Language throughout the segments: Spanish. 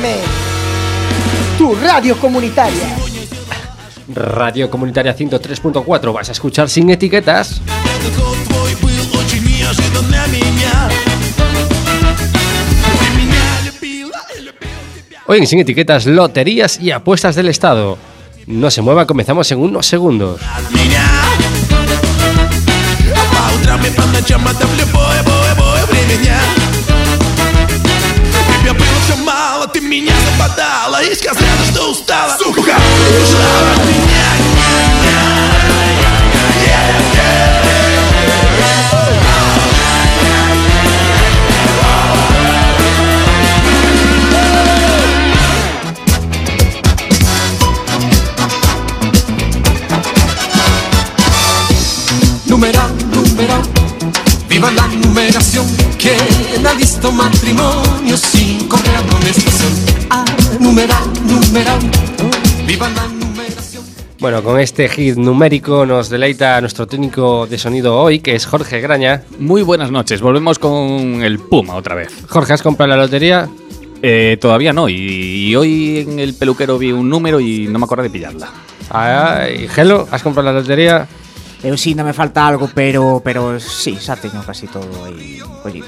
FM, tu radio comunitaria. Radio Comunitaria 103.4 vas a escuchar sin etiquetas. Hoy en Sin Etiquetas, loterías y apuestas del Estado. No se mueva, comenzamos en unos segundos. Ты меня западала И сказала, что устала Сука, убежала от меня Numeral, numeral, viva la numeración. ¿Quién ha visto matrimonio sin correr amonestación? Ah, numeral, numeral, viva la numeración. Bueno, con este hit numérico nos deleita nuestro técnico de sonido hoy, que es Jorge Graña. Muy buenas noches, volvemos con el Puma otra vez. Jorge, ¿has comprado la lotería? Eh, todavía no, y, y hoy en el peluquero vi un número y no me acuerdo de pillarla. Ay, Gelo, ¿has comprado la lotería? Eu sí, non me falta algo, pero pero sí, xa teño casi todo aí collido.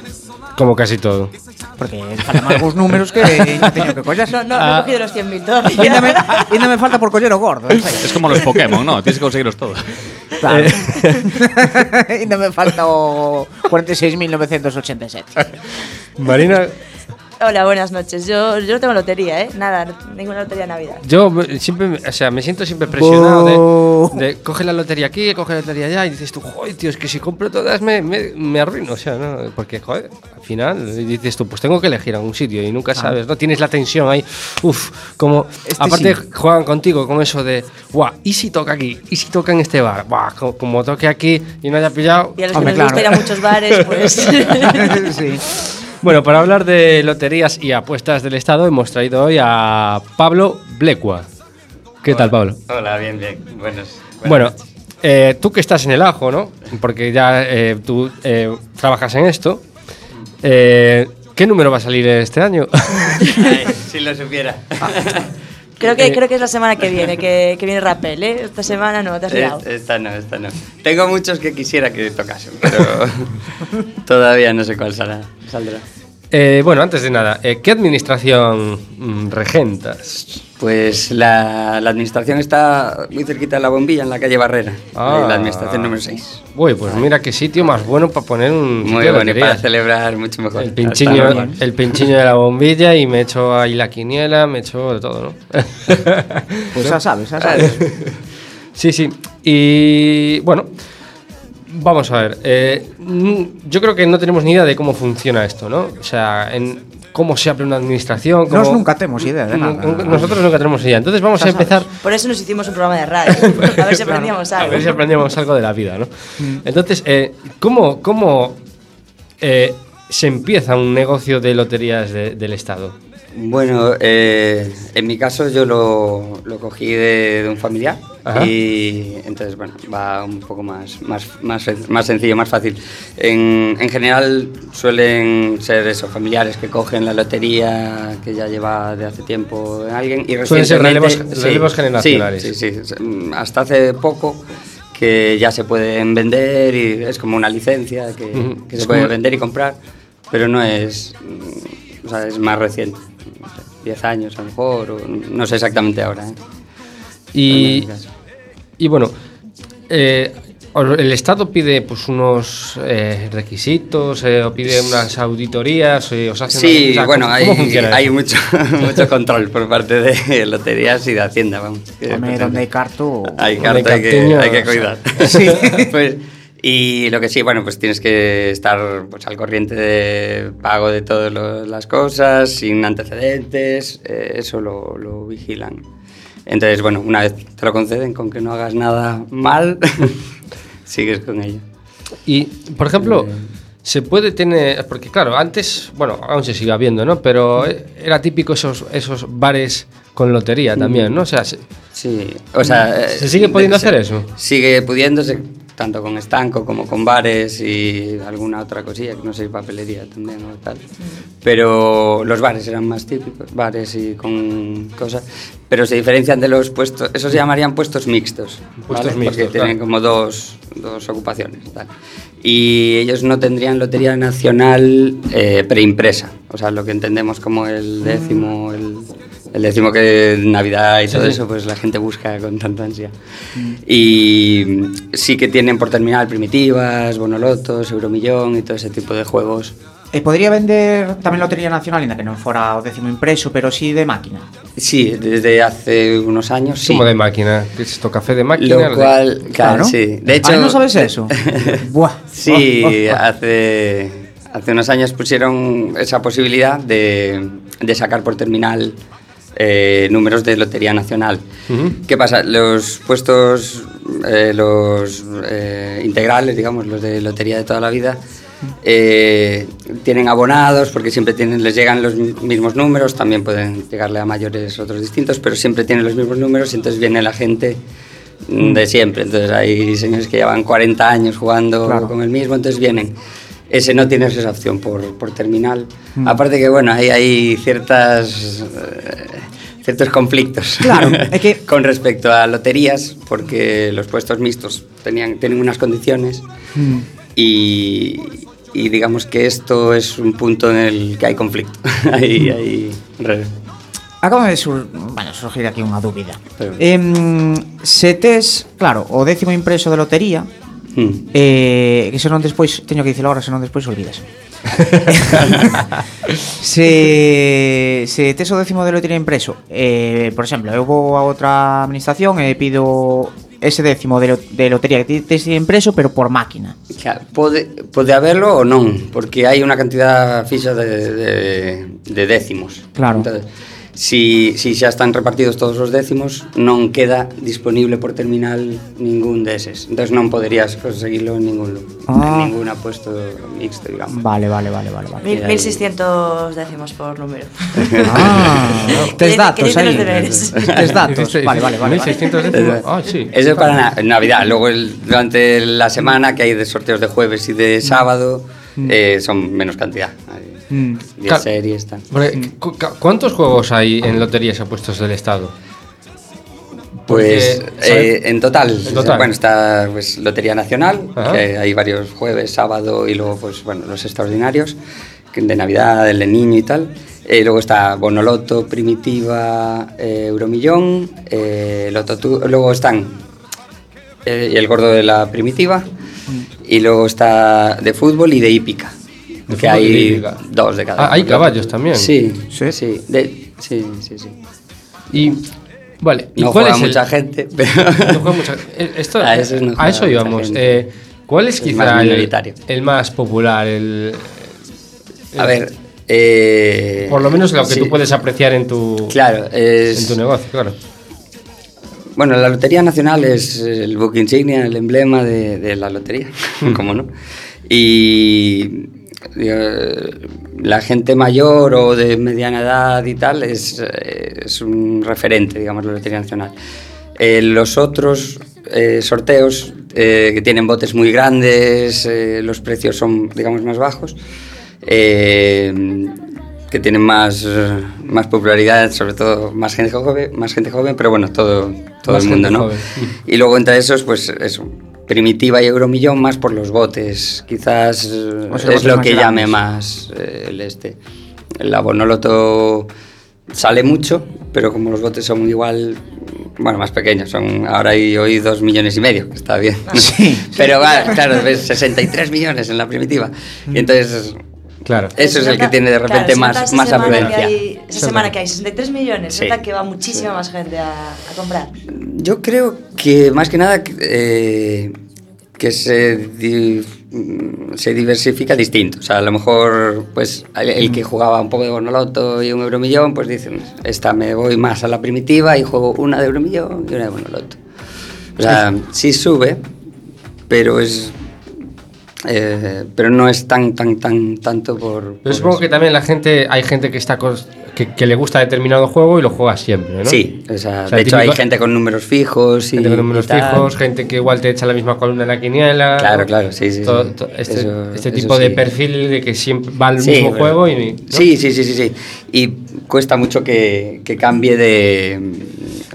Como casi todo. Porque faltan algúns números que non teño que coller. No, no, ah. no he cogido los 100.000 todavía. Ainda me, ainda me falta por coller o gordo. Es como los Pokémon, ¿no? Tienes que conseguirlos todos. Claro. Eh. ainda me falta o 46.987. Marina, Hola, buenas noches. Yo, yo no tengo lotería, ¿eh? Nada, ninguna lotería de Navidad. yo me- siempre, me- o sea, me siento siempre presionado de, de coge la lotería aquí, coge la lotería allá y dices tú, joder, tío, es que si compro todas me, me, me arruino, o sea, ¿no? Porque, joder, al final dices tú, pues tengo que elegir a un sitio y nunca sabes, ¿no? Tienes la tensión ahí, uff, como, Este aparte sí. juegan contigo con eso de, guau, ¿y si toca aquí? ¿Y si toca en este bar? Buah, co- como toque aquí y no haya pillado, Y a los Hombre, que nos gusta ir claro. a muchos bares, pues. sí. Bueno, para hablar de loterías y apuestas del Estado hemos traído hoy a Pablo Blecua. ¿Qué tal, Pablo? Hola, bien, bien. Buenos. Bueno, eh, tú que estás en el ajo, ¿no? Porque ya eh, tú eh, trabajas en esto. eh, ¿Qué número va a salir este año? Ay, si lo supiera. creo, que, Eh. creo que es la semana que viene, que, que viene Rapel, ¿eh? Esta semana no, te has liado. Es- esta no, esta no. Tengo muchos que quisiera que tocasen, pero todavía no sé cuál saldrá. Eh, bueno, antes de nada, eh, ¿qué administración mm, regentas? Pues la, la administración está muy cerquita de la bombilla, en la calle Barrera. Ah. La administración número 6. Uy, pues mira qué sitio más bueno para poner un Muy bueno, y para celebrar mucho mejor. El pinchiño, el pinchiño de la bombilla y me echo ahí la quiniela, me echo de todo, ¿no? Pues xa sabes, xa sabes. Sí, sí. Y bueno, vamos a ver. eh, yo creo que no tenemos ni idea de cómo funciona esto, ¿no? O sea, en cómo se abre una administración. Nos cómo- nunca temos idea de nada. Nosotros nunca tenemos idea. Entonces vamos a empezar Por eso nos hicimos un programa de radio. A ver si aprendíamos a algo. ver si aprendíamos algo de la vida, ¿no? Mm. Entonces, eh, ¿cómo, cómo eh, se empieza un negocio de loterías de- del Estado? Bueno, eh, en mi caso yo lo, lo cogí de, de un familiar Ajá. y entonces, bueno, va un poco más, más, más, más sencillo, más fácil. En, en general suelen ser esos familiares que cogen la lotería que ya lleva de hace tiempo en alguien y Suelen ser relevos- relevos generacionales. Sí, sí, sí. Hasta hace poco que ya se pueden vender y es como una licencia que, Ujú. que Es se puede como- vender y comprar, pero no es, mm, o sea, es más reciente, 10 años a lo mejor, o no sé exactamente ahora. ¿eh? Y, y bueno, eh, el Estado pide pues unos eh, requisitos eh, o pide unas auditorías eh, os hace Sí, una- o sea, bueno, ¿cómo, hay, hay mucho, mucho control por parte de loterías y de Hacienda, vamos. depende. donde. Hay Donde hay carta, hay que, hay que o sea, cuidar. sí. Pues, y lo que sí, bueno, pues tienes que estar pues, al corriente de pago de todas las cosas, sin antecedentes, eh, eso lo, lo vigilan. Entonces, bueno, una vez te lo conceden, con que no hagas nada mal, sigues con ello. Y, por ejemplo, se puede tener. Porque, claro, antes, bueno, aún se sigue habiendo, ¿no? Pero eh, era típico esos, esos bares con lotería también, ¿no? O sea, se- Sí, o sea... ¿Se sigue pudiendo hacer eso? Sigue pudiéndose. Tanto con estanco como con bares y alguna otra cosilla, que no sé, papelería también o tal. Pero los bares eran más típicos, bares y con cosas. Pero se diferencian de los puestos, esos se llamarían puestos mixtos. Puestos ¿vale? mixtos, Porque tienen claro. como dos, dos ocupaciones. tal. Y ellos no tendrían lotería nacional eh, preimpresa, o sea, lo que entendemos como el décimo, el, el décimo que Navidad y todo eso, pues la gente busca con tanta ansia. Y sí que tienen por terminal primitivas, bonolotos, euromillón y todo ese tipo de juegos. E podría vender tamén Lotería Nacional, ainda que non fora o décimo impreso, pero sí de máquina. Sí, desde hace unos años sí. Como de máquina. ¿Qué es esto? ¿Café de máquina? Lo cual, claro, sí. De hecho, Ah, ¿no sabes eso? Buah. Sí, Oh, oh, oh. hace, hace unos años pusieron esa posibilidad de, de sacar por terminal eh, números de Lotería Nacional. ¿Qué pasa? Los puestos, eh, los eh, integrales, digamos, los de Lotería de toda la vida, eh, tienen abonados porque siempre tienen, les llegan los mi- mismos números, también pueden llegarle a mayores otros distintos, pero siempre tienen los mismos números y entonces viene la gente mm, de siempre. Entonces hay señores que llevan 40 años jugando Claro. con el mismo, entonces vienen. Ese no tienes esa opción por, por terminal. Aparte que, bueno, ahí hay ciertas... eh, ciertos conflictos Claro, es que- con respecto a loterías, porque los puestos mixtos tenían, tienen unas condiciones Mm. y, y digamos que esto es un punto en el que hay conflicto. hay, hay re- Acaba de sur, bueno, surgir aquí unha dúbida. Pero- Em, se tes, claro, o décimo impreso de lotería, Hmm. Eh, que se non despois teño que dicilo agora, se non despois olvidas. se se tes o décimo de lotería impreso, eh, por exemplo, eu vou a outra administración e pido ese décimo de, lo, de lotería que tes impreso pero por máquina. Claro, pode pode haberlo ou non, porque hai unha cantidad fixa de, de, de décimos. Claro. Entonces, si, si xa están repartidos todos os décimos, non queda disponible por terminal ningún deses. Entonces non poderías conseguirlo en ningún Ah. en ningún apuesto mixto, digamos. Vale, vale, vale, vale. vale. Mil- ahí. 1600 décimos por número. Ah, tes Que- que datos aí. Tes datos. Vale, vale, vale. 1600 décimos. Ah, sí. Eso es para na- Navidad. Luego el- durante la semana que hay de sorteos de jueves y de sábado eh, son menos cantidad. Mm. 10 Claro. series, tal. Porque, cu- ca- ¿Cuántos juegos hay en loterías apuestos del Estado? Pues eh, en total, En total. bueno, está pues, Lotería Nacional, Ajá. que hay varios jueves, sábado y luego pues bueno, los extraordinarios de Navidad, el de Niño y tal. Eh, luego está Bonoloto, Primitiva, eh, Euromillón, eh, Loto luego están y el gordo de la Primitiva y luego está de fútbol y de hípica. De que hay dos de cada. Ah, hay caballos también. Sí, ¿Sí? sí, de- sí, sí, sí. Y, vale, ¿y No cuál juega es el- mucha gente, pero No juega mucha- eh, esto- A no eso íbamos. gente. Eh, ¿Cuál es Es quizá el, más popular? El, A ver, eh, por lo menos lo que sí, tú puedes apreciar en tu, Claro, es, en tu negocio, claro. Bueno, la Lotería Nacional es el buque insignia, el emblema de, de la lotería, ¿cómo no? Y eh, la gente mayor o de mediana edad y tal es, eh, es un referente, digamos, la Lotería Nacional. Eh, los otros eh, sorteos eh, que tienen botes muy grandes, eh, los precios son, digamos, más bajos. eh, que tienen más, eh, más popularidad, sobre todo más gente joven, más gente joven pero bueno, todo, todo Más el mundo, ¿no? joven. Y luego entre esos, pues eso, Primitiva y Euromillón más por los botes, quizás eh, O sea, es botes lo que llame más eh, el este. El abonoloto sale mucho, pero como los botes son igual, bueno, más pequeños, son ahora hay hoy dos millones y medio, que está bien. Sí. pero va, claro, ves 63 millones en la primitiva. Y entonces Claro. eso es el que tiene de repente más, esa más semana que afluencia. hay- esa semana que hay 63 millones, Sí. que va muchísima más gente a, a comprar. Yo creo que más que nada eh, que se, se diversifica distinto. O sea, a lo mejor pues el, el que jugaba un poco de Bonoloto y un Euromillón, pues dicen, esta me voy más a la primitiva y juego una de Euromillón y una de Bonoloto. O sea, sí sube, pero es eh, pero no es tan, tan, tan, tanto por... Yo por supongo eso. que también la gente, hay gente que está que, que le gusta determinado juego y lo juega siempre, ¿no? Sí, o sea, O sea, de hecho hay típico- gente con números fijos y... Gente con números y fijos, gente que igual te echa la misma columna en la quiniela. Claro, claro, sí, sí, Todo- sí. este, Eso- este tipo de sí. perfil de que siempre va al Sí, mismo pero- juego y. ¿no? Sí, sí, sí, sí, sí. Y cuesta mucho que, que cambie de,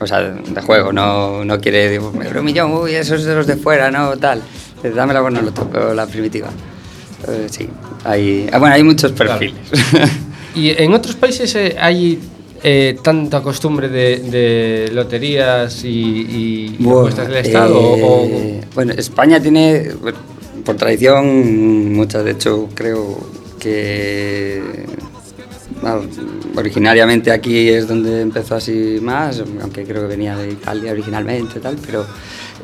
o sea, de juego. No, no quiere, digo, Euromillón, uy, eso es de los de fuera, ¿no? Tal. eh, dame la Guarnoloto, pero la primitiva. Eh, sí, hay, ah, bueno, hay muchos perfiles. Claro. ¿Y en otros países eh, hay eh, tanta costumbre de, de loterías y, y bueno, del Estado? Eh, o... Bueno, España tiene, por tradición, muchas, de hecho, creo que bueno, originariamente aquí es donde empezó así más, aunque creo que venía de Italia originalmente y tal, pero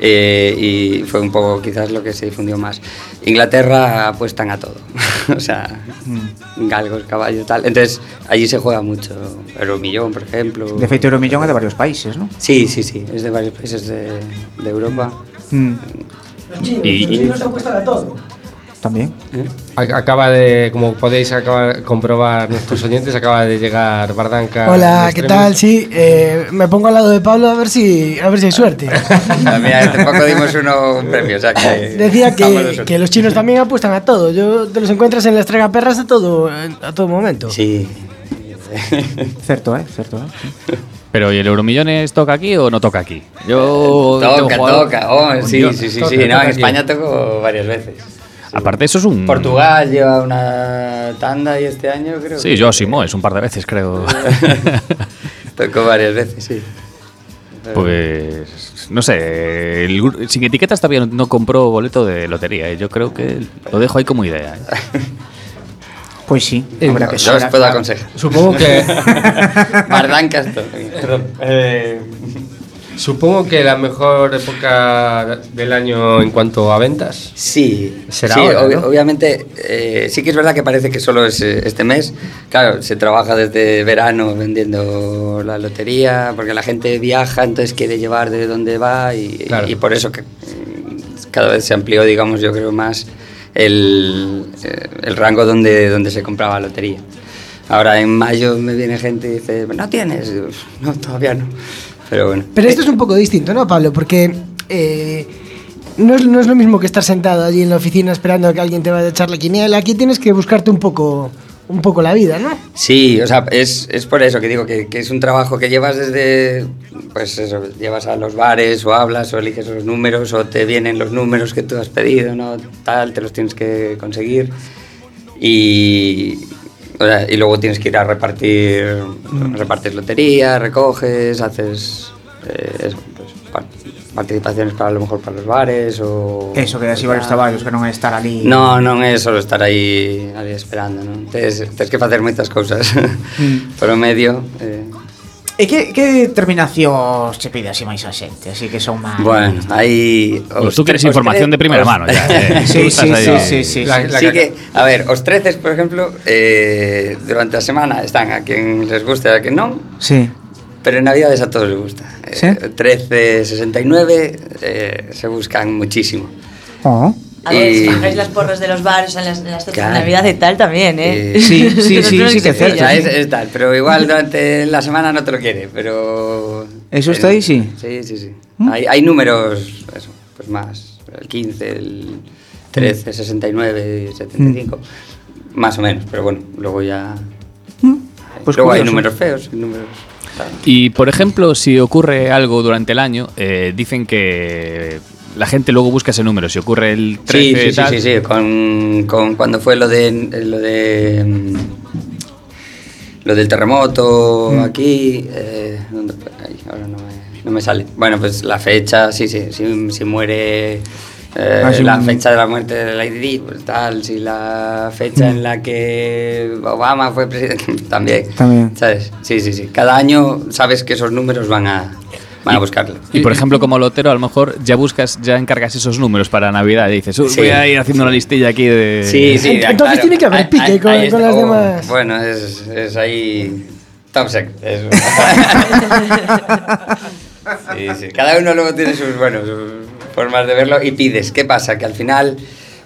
eh, y fue un poco quizás lo que se difundió más. Inglaterra apuestan a todo, o sea, galgos, caballos, tal. Entonces allí se juega mucho, Euromillón, por ejemplo. De feito, Euromillón é de varios países, non? Sí, sí, sí, es de varios países de, de Europa. Mm. Los chinos, Y- los chinos apuestan a todo. También. Acaba de, como podéis acabar, comprobar nuestros oyentes, acaba de llegar Bardanca. Hola, ¿qué tal? Sí, eh, me pongo al lado de Pablo a ver si, a ver si hay suerte. Mira, hace poco dimos uno un premio, o sea que... Decía que, que los chinos también apuestan a todo. Yo te los encuentras en las tragaperras a todo, a todo momento. Sí. Certo, eh? Certo, eh? Sí. Pero ¿y el Euromillones toca aquí o no toca aquí? Yo Toca, toca. Oh, sí, sí, sí, toca, sí. No, toca en aquí. España tocó varias veces. Aparte, eso es un. Portugal lleva una tanda y este año creo Sí, que- yo Simo es un par de veces, creo. Tocó varias veces, sí. Pues no sé, el sin etiquetas todavía no, no compró boleto de lotería. y Yo creo que lo dejo ahí como idea. ¿eh? Pois sí, Eh, habrá que Yo os puedo aconsejar. Supongo que, Mardancas, perdón. Supongo que la mejor época del año en cuanto a ventas. Sí, Será sí, ahora, obvi- ¿no? obviamente eh, sí que es verdad que parece que solo es eh, este mes. Claro, se trabaja desde verano vendiendo la lotería, porque la gente viaja, entonces quiere llevar de dónde va y, Claro. y por eso que mm, cada vez se amplió, digamos, yo creo más el, eh, el rango donde, donde se compraba lotería. Ahora en mayo me viene gente y dice, ¿no tienes? No, todavía no. Pero bueno. Pero esto es un poco distinto, ¿no, Pablo? Porque eh, no, es, no es lo mismo que estar sentado allí en la oficina esperando a que alguien te vaya a echar la quiniela. Aquí tienes que buscarte un poco, un poco la vida, ¿no? Sí, o sea, es, es por eso que digo que, que es un trabajo que llevas desde, pues eso, llevas a los bares o hablas o eliges los números o te vienen los números que tú has pedido, ¿no? Tal, te los tienes que conseguir y, O sea, y luego tienes que ir a repartir, mm. repartes lotería, recoges, haces eh, eso, pues, participaciones para a lo mejor para los bares ou... eso que así varios traballos, que non é estar ali... No, non é só estar aí, ali esperando, non? Tes, tes que facer moitas cousas mm. por o medio... Eh, E que, que determinacións se pide así máis a xente? Así que son máis... Bueno, aí... Os tú queres información de primeira mano, ya. Eh, sí, sí, sí, sí, sí, la, la sí que, a ver, os treces, por exemplo, eh, durante a semana están a quen les gusta e a quen non. Sí. Pero en Navidades a todos les gusta. Eh, ¿Sí? 13, 69 eh, se buscan muchísimo. Oh. A ver, si las porras de los bares en las, en las fiestas Claro. de Navidad y tal también, ¿eh? Eh, Sí, sí, sí, no sí que es cierto. O sea, es, es tal, pero igual durante la semana no te lo quiere, pero... ¿Eso está ahí, sí? Sí, sí, sí. Hay, hay números, eso, pues más, el 15, el 13, 69, 75, más o menos, pero bueno, luego ya... Pues luego hay curioso. números feos, hay números... tal. Y por ejemplo, si ocurre algo durante el año, eh, dicen que la gente luego busca ese número. Si ocurre el 13 Sí, sí, sí, tal, sí, sí, con, con cuando fue lo de lo de mm, lo del terremoto aquí, eh, ¿dónde fue? Ay, ahora no me, no me sale. Bueno, pues la fecha, sí, sí, si, si muere eh, Ah, sí, la un- fecha de la muerte de Lady Di, pues tal, si la fecha en la que Obama fue presidente, también. También. ¿Sabes? Sí, sí, sí. Cada año sabes que esos números van a, van a buscarlo. Y por ejemplo, como lotero, a lo mejor ya buscas, ya encargas esos números para Navidad. Y dices, "Uy, Sí. voy a ir haciendo una listilla aquí de. Sí, sí. Ent- entonces tiene que haber pique ahí- con- ahí con está. las Oh, demás. Bueno, es, es ahí. Top secret. es- sí, sí. Cada uno luego tiene sus, bueno, sus formas de verlo y pides. ¿Qué pasa? Que al final,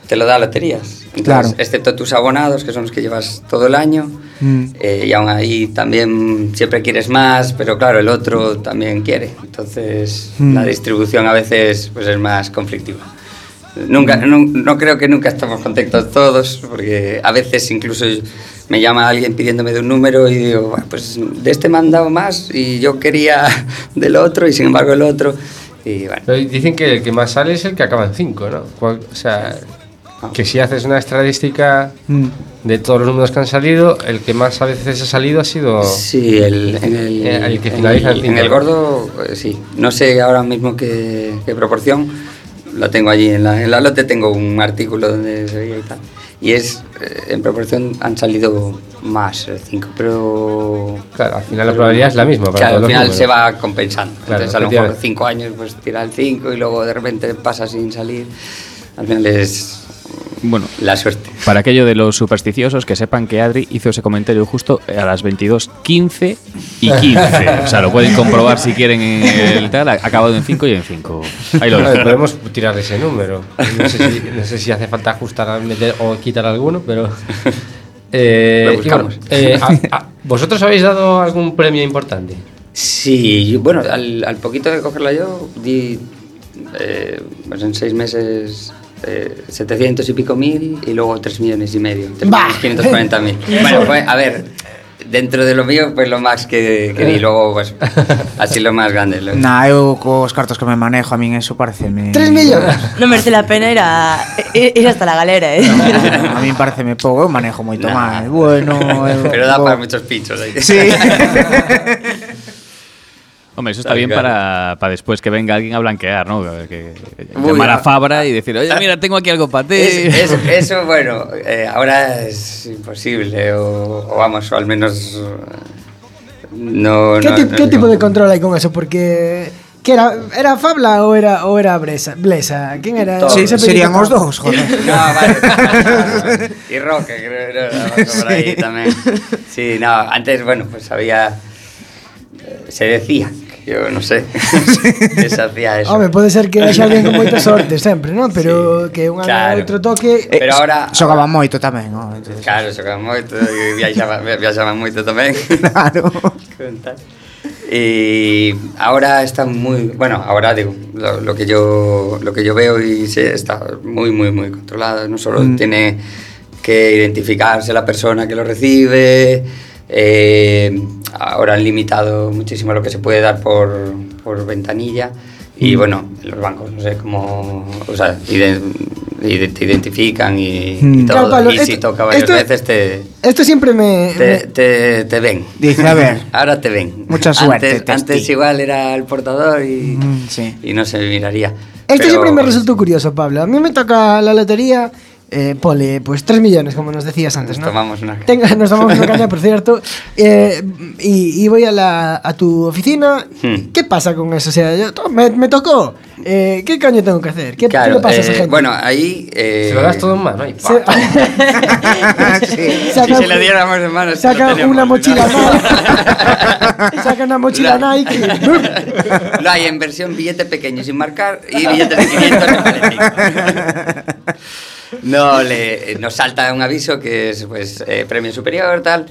te lo da loterías. Entonces, Claro. excepto tus abonados, que son los que llevas todo el año, Mm. eh, y aún ahí también siempre quieres más, pero claro, el otro también quiere. Entonces, Mm. la distribución a veces pues, es más conflictiva. Nunca, no, no creo que nunca estamos contentos todos, porque a veces incluso me llama alguien pidiéndome de un número y digo, "Bueno, pues de este me han dado más y yo quería del otro y sin embargo el otro. Y bueno, dicen que el que más sale es el que acaba en 5, ¿no? O sea, que si haces una estadística Mm. de todos los números que han salido, el que más a veces ha salido ha sido... Sí, el, en el, Eh, el que en finaliza el- en en cinco, el ¿no? gordo, eh, sí. No sé ahora mismo qué, qué proporción. Lo tengo allí en la, en la lote, tengo un artículo donde se veía y tal. Y es, eh, en proporción han salido más, 5, pero... Claro, al final la probabilidad es la misma. Para Claro, todos al final números. se va compensando. Claro, Entonces a lo mejor. 5 años pues tira el 5 y luego de repente pasa sin salir. Al final es Bueno, la suerte. para aquello de los supersticiosos, que sepan que Adri hizo ese comentario justo a las 22.15 y 15. O sea, lo pueden comprobar si quieren en el tal. Ha acabado en 5 y en 5. Ahí lo Bueno, dejo. podemos tirar de ese número. No sé si, no sé si hace falta ajustar, meter o quitar alguno, pero. Eh, eh, a- a- ¿Vosotros habéis dado algún premio importante? Sí, yo- bueno, al, al poquito de cogerla yo, di eh, pues en seis meses eh, 700 y pico mil y luego 3 millones y medio. Bah. 540 mil. bueno, pues a ver, dentro de lo mío, pues lo más que, que di, luego pues así lo más grande. lo- Nah, eu cos cartos que me manejo, a min eso pareceme... 3 millones. No merece la pena ir, a, ir hasta la galera, eh. a min pareceme pouco, eu manejo moito Nah. máis. Bueno, eu, Pero da para muchos pinchos ahí. Sí. Hombre, eso está bien para, para después que venga alguien a blanquear, ¿no? Que, que- Uy, llamar a. Fabra y decir, oye, mira, tengo aquí algo para ti. Es- es- eso, bueno, eh, ahora es imposible, o, o vamos, o al menos eh, no. ¿Qué, no- ti- no qué digo- tipo de control hay con eso? Porque. ¿qué era, ¿Era Fabla o era, o era Bresa, Blesa? ¿Quién era? Todos. Sí, serían os apellido? dous, joder. No, vale. y Roque, creo que era por ahí también. Sí, no, antes, bueno, pues había. eh, Se decía, Eu non sei que se hacía eso. Home, pode ser que haxa alguén con moita sorte sempre, non? Pero sí, que un claro. outro toque... Eh, Pero ahora... Xogaban moito tamén, non? Entonces, claro, xogaba moito, Viaxaba, viaxaba moito tamén. Claro. Y ahora está muy, bueno, ahora digo, lo, lo que yo lo que yo veo y se está muy muy muy controlado, no solo mm. tiene que identificarse la persona que lo recibe, eh, ahora han limitado muchísimo lo que se puede dar por, por ventanilla y Mm. bueno, los bancos no sé cómo, o sea, ide- ide- te identifican y, Mm. y todo, Claro, Pablo, y si esto- toca varias esto- veces te, Esto siempre me... te, me- te, te ven. Dice, a ver. Ahora te ven. Mucha suerte, Antes, antes igual era el portador y, Mm, sí. y no se miraría. Esto Pero- siempre me resultó curioso, Pablo. A mí me toca la lotería, eh, pole, pues 3 millones, como nos decías antes, Nos ¿no? tomamos una- Tenga- nos tomamos una caña, por cierto. eh, y, y voy a, la, a tu oficina. Hmm. ¿Qué pasa con eso? O sea, yo, to- me, me tocó. Eh, ¿Qué coño tengo que hacer? ¿Qué, qué Claro, le pasa a esa eh, gente? bueno, ahí... eh, Se lo das todo en mano. ahí, Se- si saca, se lo diéramos en manos... saca una ¿no? mochila Nike. saca una mochila La- Nike. Lo hay en versión billete pequeño sin marcar y billetes de 500 en maletín. No, le, nos salta un aviso que es pues eh, premio superior, tal.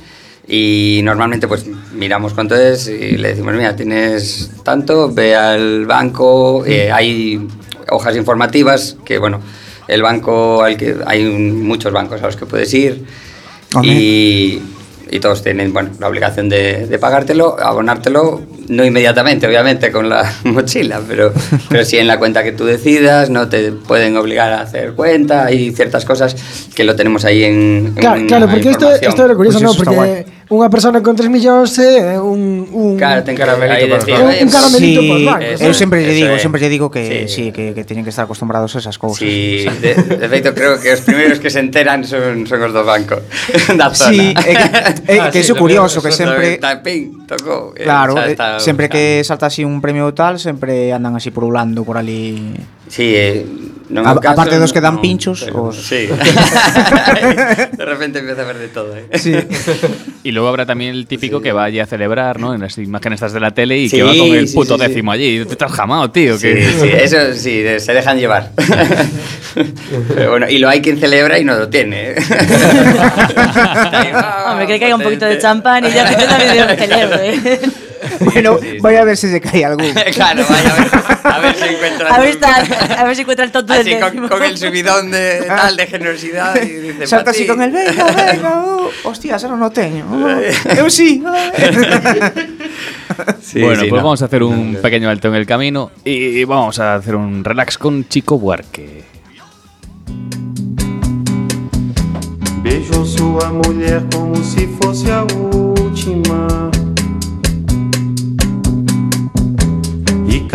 Y normalmente pues miramos cuánto es y le decimos, mira, tienes tanto, ve al banco, eh, hay hojas informativas que, bueno, el banco al que hay un- muchos bancos a los que puedes ir y, y todos tienen bueno, la obligación de, de pagártelo, abonártelo, no inmediatamente, obviamente, con la mochila, pero, pero sí en la cuenta que tú decidas, no te pueden obligar a hacer cuenta, hay ciertas cosas que lo tenemos ahí en, en Claro, claro, porque esto, esto era curioso, Pues ¿no? Porque unha persona con 3 millóns é un un claro, ten caramelito para decir, un caramelito sí, para eh, bancos. Eu sempre lle digo, sempre lle digo que sí, sí que, que teñen que estar acostumbrados a esas cousas. Sí, de, de feito creo que os primeiros que se enteran son son os do banco da zona. Sí, é que, é, ah, que é sí, curioso que sempre tapín, tocou. Claro, sempre que salta así un premio tal, sempre andan así purulando por ali. Sí, eh, No A- caso, aparte dos que dan non, pinchos, pero- os- Sí. de repente empieza a ver de todo, ¿eh? Sí. Y luego habrá también el típico que vaya a celebrar, ¿no? En las imágenes estas de la tele y Sí, que va con el sí, puto sí, sí. décimo allí. Te estás jamado, tío. Sí, que... sí, eso sí, de- se dejan llevar. Pero bueno, y lo hay quien celebra y no lo tiene. ¿eh? Hombre, que caiga un poquito de champán y ya que te también de celebre. Bueno, voy a ver si se cae algún. claro, vaya a ver, a ver si encuentra. A ver, está, a ver si encuentra el tonto del Así con, décimo. con el subidón de tal de generosidad y dice, Salta "Pa así ti". con el venga, venga, oh, hostia, eso non o teño. Oh, eu sí. Sí, bueno, sí, pues no. vamos a hacer un No, no. pequeño alto en el camino y vamos a hacer un relax con Chico Buarque. Beijou sua mulher como se fosse a última.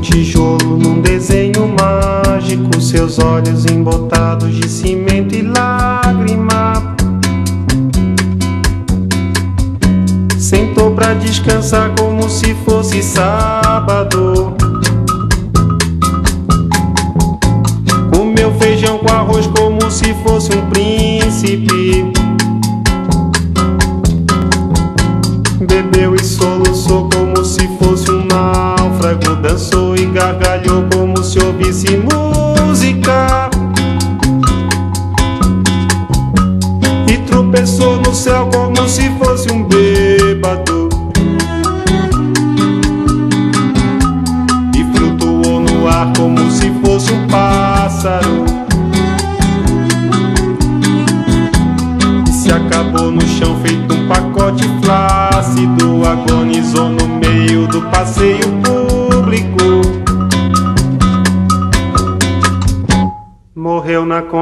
tijolo num desenho mágico. Seus olhos embotados de cimento e lágrima. Sentou pra descansar como se fosse sábado. Comeu feijão com arroz como se fosse um príncipe. Bebeu e soluçou como se fosse um náufrago. Dançou gargalhou como se ouvisse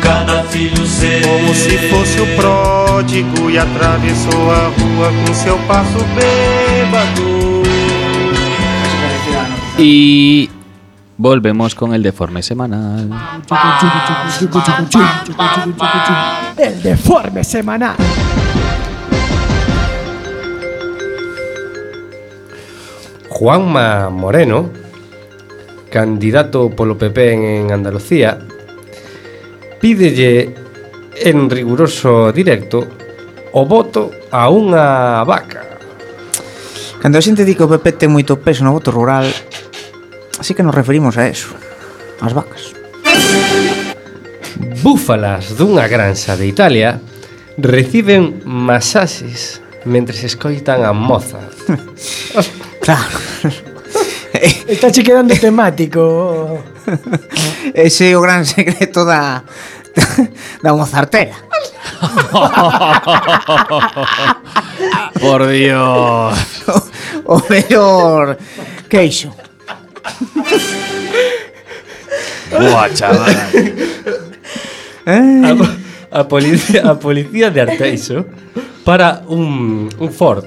Cada filho seu Como se fosse o pródigo. E atravessou a rua com seu passo bêbado. Y volvemos con el deforme semanal. El deforme semanal. Juanma Moreno, candidato polo PP en, en Andalucía, pídelle en riguroso directo o voto a unha vaca. Cando a xente di que o PP ten moito peso no voto rural, así que nos referimos a eso, as vacas. Búfalas dunha granxa de Italia reciben masaxes mentre se escoitan a moza. claro. Está che quedando temático. Ese é o gran secreto da da mozartela. Por Dios. O, o mellor queixo. Boa, chaval. Eh. A, a, policía, a policía de Arteixo para un, un Ford.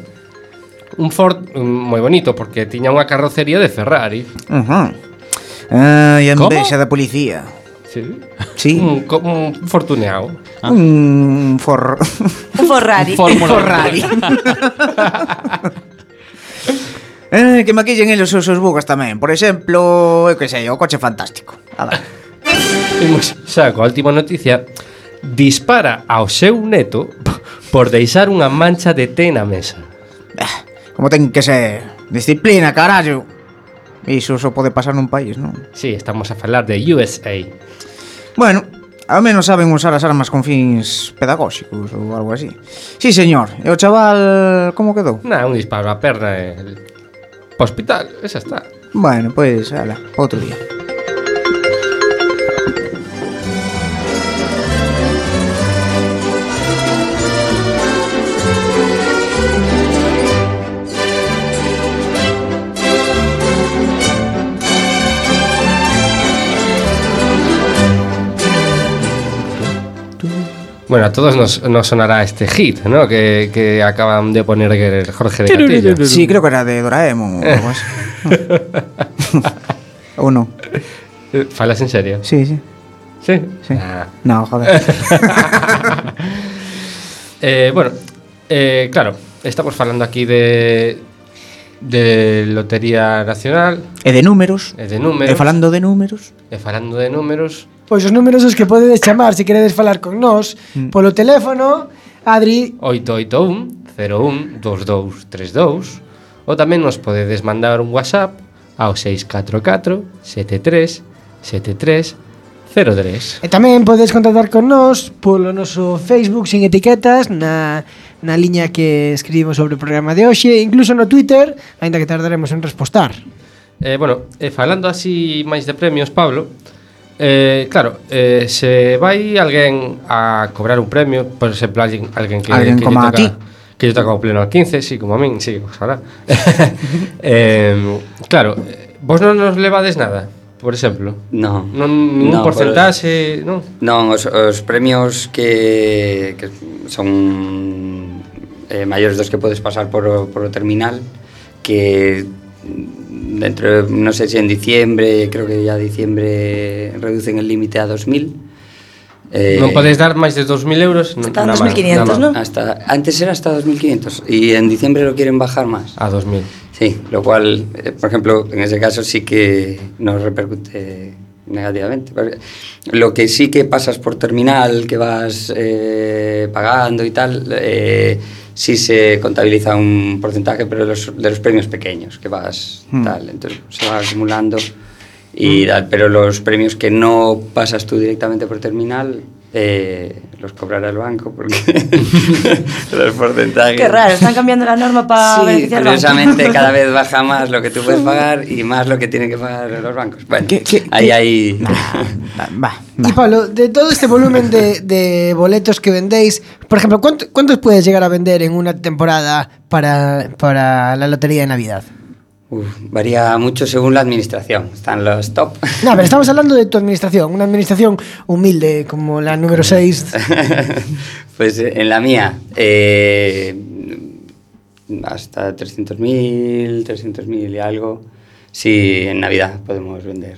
Un Ford mm, moi bonito porque tiña unha carrocería de Ferrari. Ajá. Uh -huh Ai, envexa da policía. Sí. sí. Un, un fortuneado. Ah. Un for... Un Ferrari. Un Ferrari. eh, que maquillen eles os seus bugas tamén. Por exemplo, eu que sei, o coche fantástico. A ver. Imos xa coa última noticia. Dispara ao seu neto por deixar unha mancha de té na mesa. Eh, como ten que ser disciplina, carallo. Iso só pode pasar nun país, non? Si, sí, estamos a falar de USA. Bueno, ao menos saben usar as armas con fins pedagóxicos ou algo así. Si, sí, señor. E o chaval como quedou? Na, un disparo a perna e el... hospital, esa está. Bueno, pois, pues, ala, outro día. Bueno, a todos nos, nos sonará este hit, ¿no? Que, que acaban de poner el Jorge de Castillo. Sí, creo que era de Doraemon ou algo así. non? Eh, Falas en serio? Sí, sí. Sí? sí. Ah. No, joder. Eh, bueno, eh, claro, estamos falando aquí de de Lotería Nacional E de números. e de números. E falando de números. e falando de números. pois os números os que podedes chamar se queredes falar con nós mm. polo teléfono Adri 881 01 2232 ou tamén nos podedes mandar un WhatsApp ao 644 73 73 03. E tamén podes contactar con nós polo noso Facebook sin etiquetas na, na liña que escribimos sobre o programa de hoxe, incluso no Twitter, aínda que tardaremos en respostar. Eh, bueno, eh, falando así máis de premios, Pablo, Eh, claro, eh, se vai alguén a cobrar un premio, por exemplo, alguén, alguén que, alguén que, como toca, a ti. que lle toca o pleno a 15, sí, como a min, sí, ojalá. eh, claro, vos non nos levades nada, por exemplo? Non. Non ningún no, porcentaxe, non? Non, os, os premios que, que son eh, maiores dos que podes pasar por, por o terminal, que dentro, non sei se en diciembre, creo que ya diciembre reducen el límite a 2000. Eh, non podes dar máis de 2.000 euros non- nada máis, 2.500, nada máis. ¿no? Hasta, antes era hasta 2.500 y en diciembre lo quieren bajar más. A 2.000 Sí, lo cual, eh, por ejemplo, en ese caso sí que nos repercute negativamente. Lo que sí que pasas por terminal, que vas eh, pagando y tal, eh, sí se contabiliza un porcentaje, pero de los, de los premios pequeños que vas Hmm. tal, entonces se va acumulando y tal, pero los premios que no pasas tú directamente por terminal eh, los cobrará el banco porque los porcentajes Qué raro, están cambiando la norma para Sí, beneficiar al banco. curiosamente cada vez baja más lo que tú puedes pagar y más lo que tienen que pagar los bancos. Bueno, ¿Qué- qué- ahí qué? hay... Y Pablo, de todo este volumen de, de boletos que vendéis, por ejemplo, ¿cuánto- ¿cuántos puedes llegar a vender en una temporada para, para la lotería de Navidad? Uf, varía mucho según la administración. Están los top. No, pero estamos hablando de tu administración, una administración humilde como la número 6. pues eh, en la mía, eh, hasta 300.000, 300.000 y algo. Sí, en Navidad podemos vender.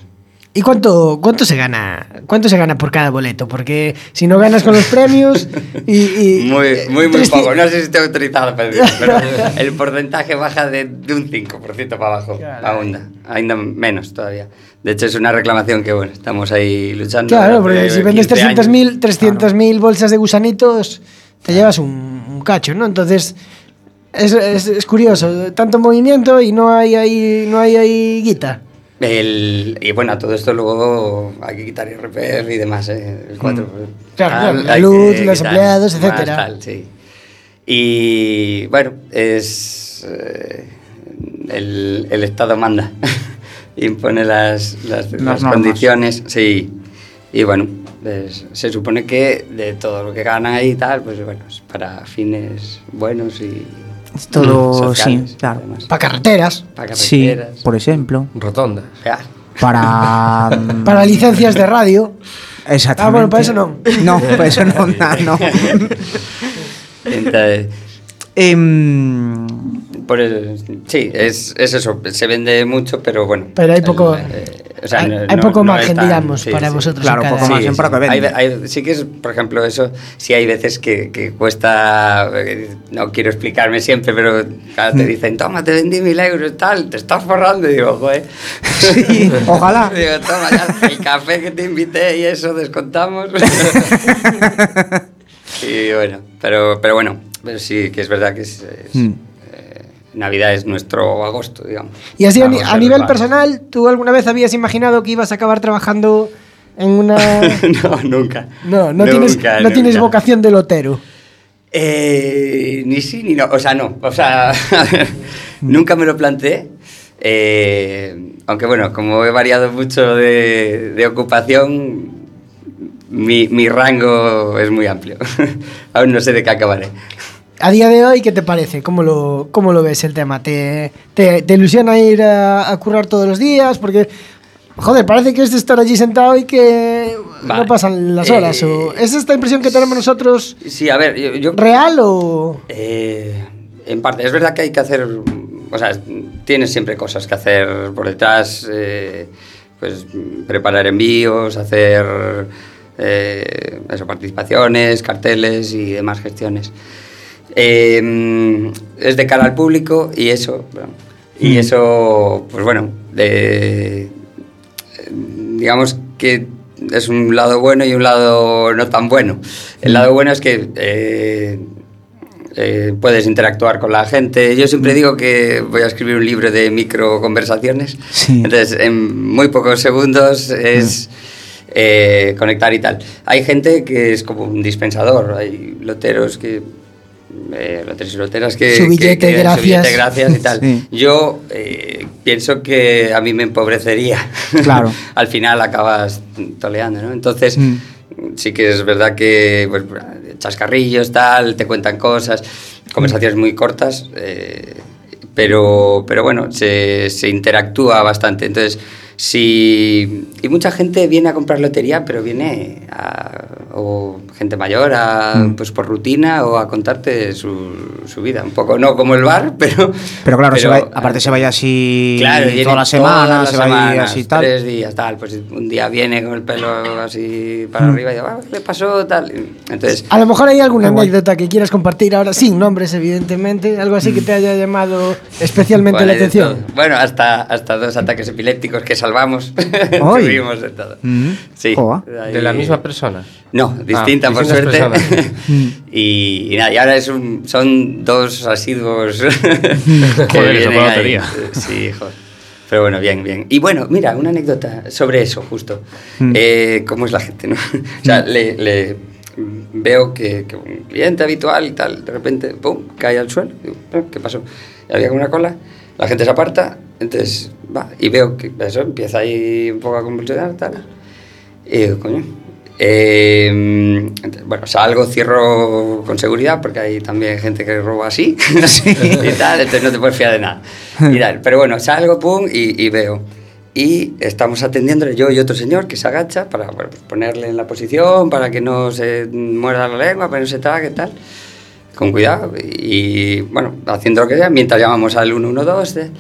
¿Y cuánto, cuánto se gana? ¿Cuánto se gana por cada boleto? Porque si no ganas con los premios y, y- Muy, muy, muy poco. No sé si estoy autorizado para decirlo, pero el porcentaje baja de, de un 5% para abajo. Aún, ainda menos todavía. De hecho, es una reclamación que, bueno, estamos ahí luchando. Claro, porque si vendes 15 años. 300.000 300.000 bolsas de gusanitos, te llevas un, un cacho, ¿no? Entonces, es, es- es curioso, tanto movimiento y no hay ahí, no hay ahí guita. El- y bueno, todo esto luego hay que quitar IRPF y demás, ¿eh? El 4. Claro, claro, la luz, los empleados, sí. Y bueno, es. eh, el, el Estado manda, impone las, las, condiciones, sí. Y bueno, pues, se supone que de todo lo que gana y tal, pues bueno, es para fines buenos y. Es todo, sociales, sí, claro. Para carreteras, Para Sí, carreteras. por exemplo, Rotonda. Ya. para mm, para licencias de radio. Exactamente. Ah, bueno, para eso non. No, para eso na, no. Entonces, Em, Por eso, sí, es, es eso. Se vende mucho, pero bueno. Pero hay poco- eh, o sea, hay- no- hay poco no margen, tan- digamos, para vosotros Claro, en cada- poco margen para que Hay, hay- sí que es, por ejemplo, eso, sí hay veces que, que cuesta, no quiero explicarme siempre, pero claro, Mm. te dicen, toma, te vendí mil euros, tal, te estás forrando, y digo, joder. Sí, ojalá. digo, toma, ya, el café que te invité y eso descontamos. y bueno, pero, pero bueno, pero sí que es verdad que es, es, Mm. Navidad es nuestro agosto, digamos. Y así a, nivel personal, ¿tú alguna vez habías imaginado que ibas a acabar trabajando En una... no, nunca. No, no, Nunca, tienes, no tienes vocación de lotero. Eh, ni sí ni no. O sea, no. O sea, nunca me lo planteé. Eh, aunque bueno, como he variado mucho de, de ocupación, mi, mi rango es muy amplio. Aún no sé de qué acabaré. A día de hoy, ¿qué te parece? ¿Cómo lo, cómo lo ves el tema? ¿Te, te, te ilusiona ir a, a currar todos los días? Porque, joder, parece que es de estar allí sentado y que Vale. no pasan las horas. Eh, o, ¿Es esta impresión que tenemos nosotros Sí, a ver, yo... yo- real o...? Eh, en parte, es verdad que hay que hacer, o sea, tienes siempre cosas que hacer por detrás, eh, pues preparar envíos, hacer eh, eso, participaciones, carteles y demás gestiones. Eh, es de cara al público y eso, y eso, pues bueno, de- digamos que es un lado bueno y un lado no tan bueno. El lado bueno es que eh, eh, puedes interactuar con la gente. Yo siempre digo que voy a escribir un libro de micro conversaciones. Sí. Entonces, en muy pocos segundos es eh, conectar y tal. Hay gente que es como un dispensador. Hay loteros que. Eh, loteros y loteras que. Su que- billete, que- su gracias. billete, gracias y tal. Sí. Yo eh, pienso que a mí me empobrecería. Claro. Al final acabas toleando, ¿no? Entonces, Mm. sí que es verdad que pues, chascarrillos, tal, te cuentan cosas, conversaciones muy cortas, eh, pero, pero bueno, se, se interactúa bastante. Entonces, si. Y mucha gente viene a comprar lotería, pero viene a. O gente mayor, a, Mm. pues por rutina o a contarte su, su vida. Un poco, no como el bar, pero. Pero claro, se pero- va- aparte se vaya así Claro, toda la semana, todas se va semanas, así tal. Tres días, tal. Pues un día viene con el pelo así para arriba y ah, ¿qué le pasó? Tal. Entonces, A lo mejor hay alguna anécdota que quieras compartir ahora, sin nombres, evidentemente, algo así que te haya llamado especialmente bueno, la atención. Bueno, hasta, hasta dos ataques epilépticos que salvamos. Tuvimos de todo. Mm. Sí. Joa. ahí- De la misma persona. No, distinta por distintas suerte. y, y nada, y ahora es un, son dos asiduos. que Joder, eso vienen ahí. Sí, joder. Pero bueno, bien, bien. Y bueno, mira, una anécdota sobre eso, justo. Mm. Eh, ¿Cómo es la gente, no? o sea, le, le- veo que, que un cliente habitual y tal, de repente, pum, cae al suelo. Digo, "Ah, ¿qué pasó? Había como una cola, la gente se aparta, entonces va, y veo que eso empieza ahí un poco a convulsionar, tal. Y digo, coño. eh, bueno, salgo, cierro con seguridad porque hay también gente que roba así y tal, entonces no te puedes fiar de nada. Y tal. Pero bueno, salgo, pum, y, y veo. Y estamos atendiéndole yo y otro señor que se agacha para bueno, pues ponerle en la posición, para que no se muerda la lengua, para que no se trague, tal. Con cuidado. Y bueno, haciendo lo que sea, mientras llamamos al 112.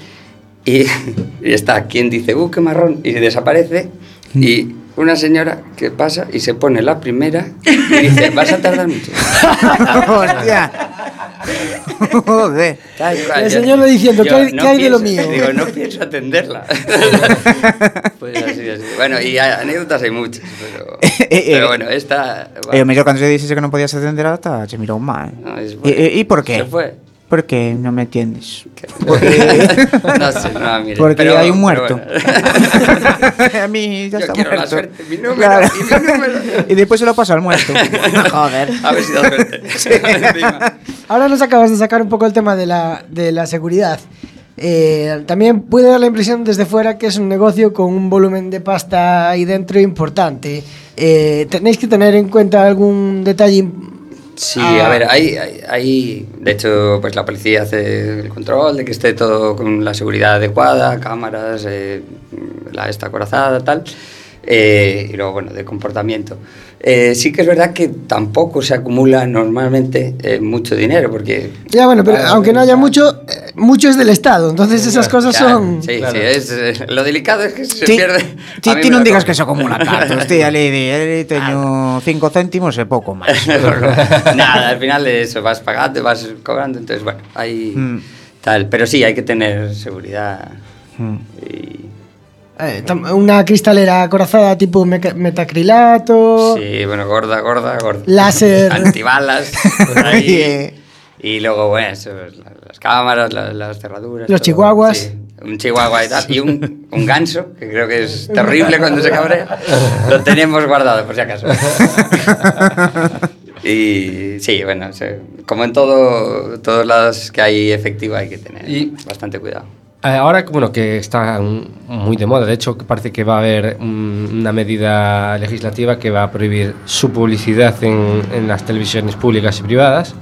Y, y está quien dice, uh, qué marrón, y desaparece. Y una señora que pasa y se pone la primera y dice, vas a tardar mucho. Joder. El yo- señor diciendo, yo ¿qué hay- qué hay de lo pienso- mío? Digo, no pienso atenderla. pues así, así. Bueno, y a- anécdotas hay muchas, pero, pero bueno, esta... Eh, o mellor cando se dices que non podías atender ata se mirou mal. No, e, e por qué? Se fue. Por que non me entiendes? no sé, no, mire. Porque pero- hay un muerto. bueno. a mí ya Yo está quiero la muerto. suerte, mi número, Claro. y mi número. y después se lo paso al muerto. Joder. A ver si da suerte. Ahora nos acabas de sacar un poco el tema de la, de la seguridad. Eh, también puede dar la impresión desde fuera que es un negocio con un volumen de pasta ahí dentro importante. Eh, ¿Tenéis que tener en cuenta algún detalle? Sí, Ah. a ver, hay, hay, hay- de hecho, pues la policía hace el control de que esté todo con la seguridad adecuada, cámaras, eh, la esta acorazada, tal, eh, y luego, bueno, de comportamiento. Eh, sí que es verdad que tampoco se acumula normalmente eh, mucho dinero, porque... Ya bueno, pero Ah, aunque no haya claro. mucho, eh, mucho es del Estado. Entonces esas cosas Claro, son... Sí, sí, es, eh, lo delicado es que se pierde... ti, da digas que se acumula ali, di, ali teño cinco céntimos e pouco máis. Nada, al final eso vas pagando, vas cobrando, entonces bueno, hay Mm. tal, pero sí, hay que tener seguridad Mm. y eh, una cristalera acorazada tipo metacrilato. sí, bueno, gorda, gorda, gorda. Láser. Antibalas. ahí. Y luego, bueno, eso, la- las cámaras, la- las cerraduras. Los todo, chihuahuas. sí. un chihuahua y tal, y un, un ganso, que creo que es terrible cuando se cabrea, lo tenemos guardado, por si acaso. Y sí, bueno, se- como en todo, todos lados que hay efectivo hay que tener Y- bastante cuidado. Eh, Ahora, bueno, que está muy de moda, de hecho, parece que va a haber una medida legislativa que va a prohibir su publicidad en, en las televisiones públicas y privadas.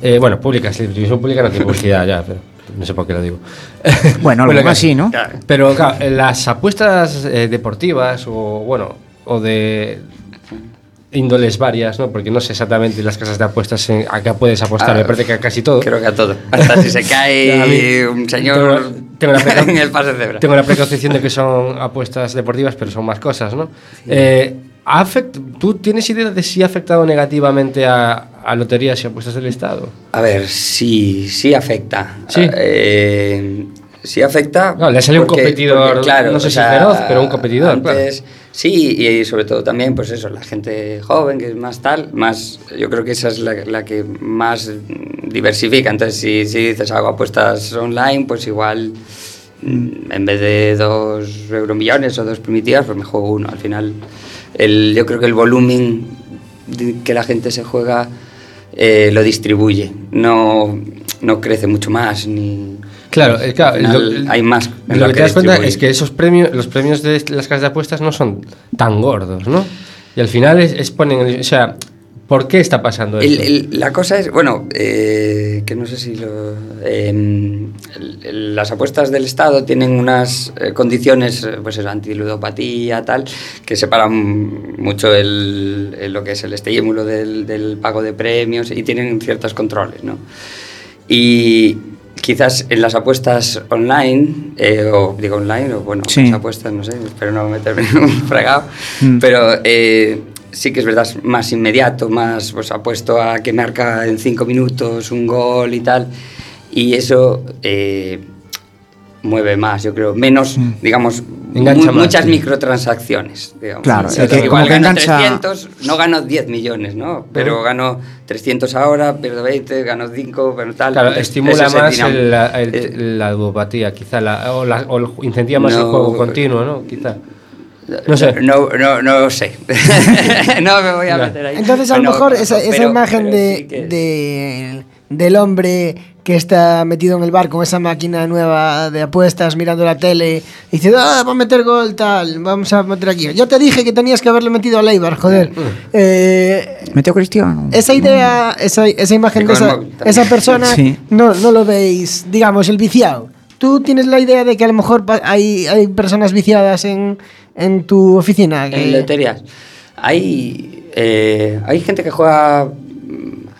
Eh, bueno, públicas, la televisión pública no tiene publicidad ya, pero no sé por qué lo digo. Bueno, algo claro, así, ¿no? Pero claro, las apuestas eh, deportivas o, bueno, o de índoles varias, ¿no? Porque no sé exactamente las casas de apuestas en, a qué puedes apostar, Ah, me parece que a casi todo. Creo que a todo. Hasta si se cae un señor tengo- tengo la preca- en el pase de cebra. Tengo la preconcepción de que son apuestas deportivas, pero son más cosas, ¿no? Eh, ¿ha afect- ¿Tú tienes idea de si ha afectado negativamente a, a loterías y apuestas del Estado? A ver, sí, sí afecta. Sí. Eh, sí afecta. No, le sale un competidor, no sé si feroz, pero un competidor, antes- Sí, y sobre todo también, pues eso, la gente joven que es más tal, más, yo creo que esa es la, la que más diversifica. Entonces, si, si dices hago apuestas online, pues igual mm, en vez de dos euromillones o dos primitivas, pues me juego uno. Al final, el, yo creo que el volumen que la gente se juega eh, lo distribuye, no, no crece mucho más. Ni, Claro, eh, claro, al final lo- hay más. Lo que te das cuenta es que esos premios, los premios de las casas de apuestas no son tan gordos, ¿no? Y al final es, es ponen, o sea, ¿por qué está pasando El- esto? el- la cosa es, bueno, eh, que no sé si lo... em, el- las apuestas del Estado tienen unas eh, condiciones, eh, pues eso, antiludopatía, tal, que separan mucho lo que es el estímulo del, del pago de premios y tienen ciertos controles, ¿no? Y quizás en las apuestas online, eh, o digo online, o bueno, Sí. las apuestas, no sé, espero no meterme en un fregado, Mm. pero eh, sí que es verdad, es más inmediato, más pues apuesto a que marca en cinco minutos un gol y tal, y eso eh, mueve más, yo creo, menos, digamos, mu- más, muchas sí. microtransacciones, digamos. Claro, Sí, es que igual que gano engancha- 300, no gano 10 millones, ¿no? Pero gano 300 ahora, pierdo 20, gano 5, pero tal. Claro, estimula es más el- la, el- Eh, la ludopatía, quizá, la- o, la- o incentiva más el juego continuo, ¿no? Quizá. No sé. No, no, no sé. no me voy a meter ahí. Entonces, a lo mejor, esa, esa pero- imagen pero de, sí que- de- del hombre que está metido en el bar con esa máquina nueva de apuestas mirando la tele y dice, ah, va a meter gol, tal, vamos a meter aquí. Ya te dije que tenías que haberle metido a Leibar, joder. Eh, Metió Cristiano. esa idea, esa, esa imagen de esa, esa persona, Sí. no, no lo veis, digamos, el viciado. ¿Tú tienes la idea de que a lo mejor hay, hay personas viciadas en, en tu oficina? En loterías. Hay, eh, hay gente que juega mm,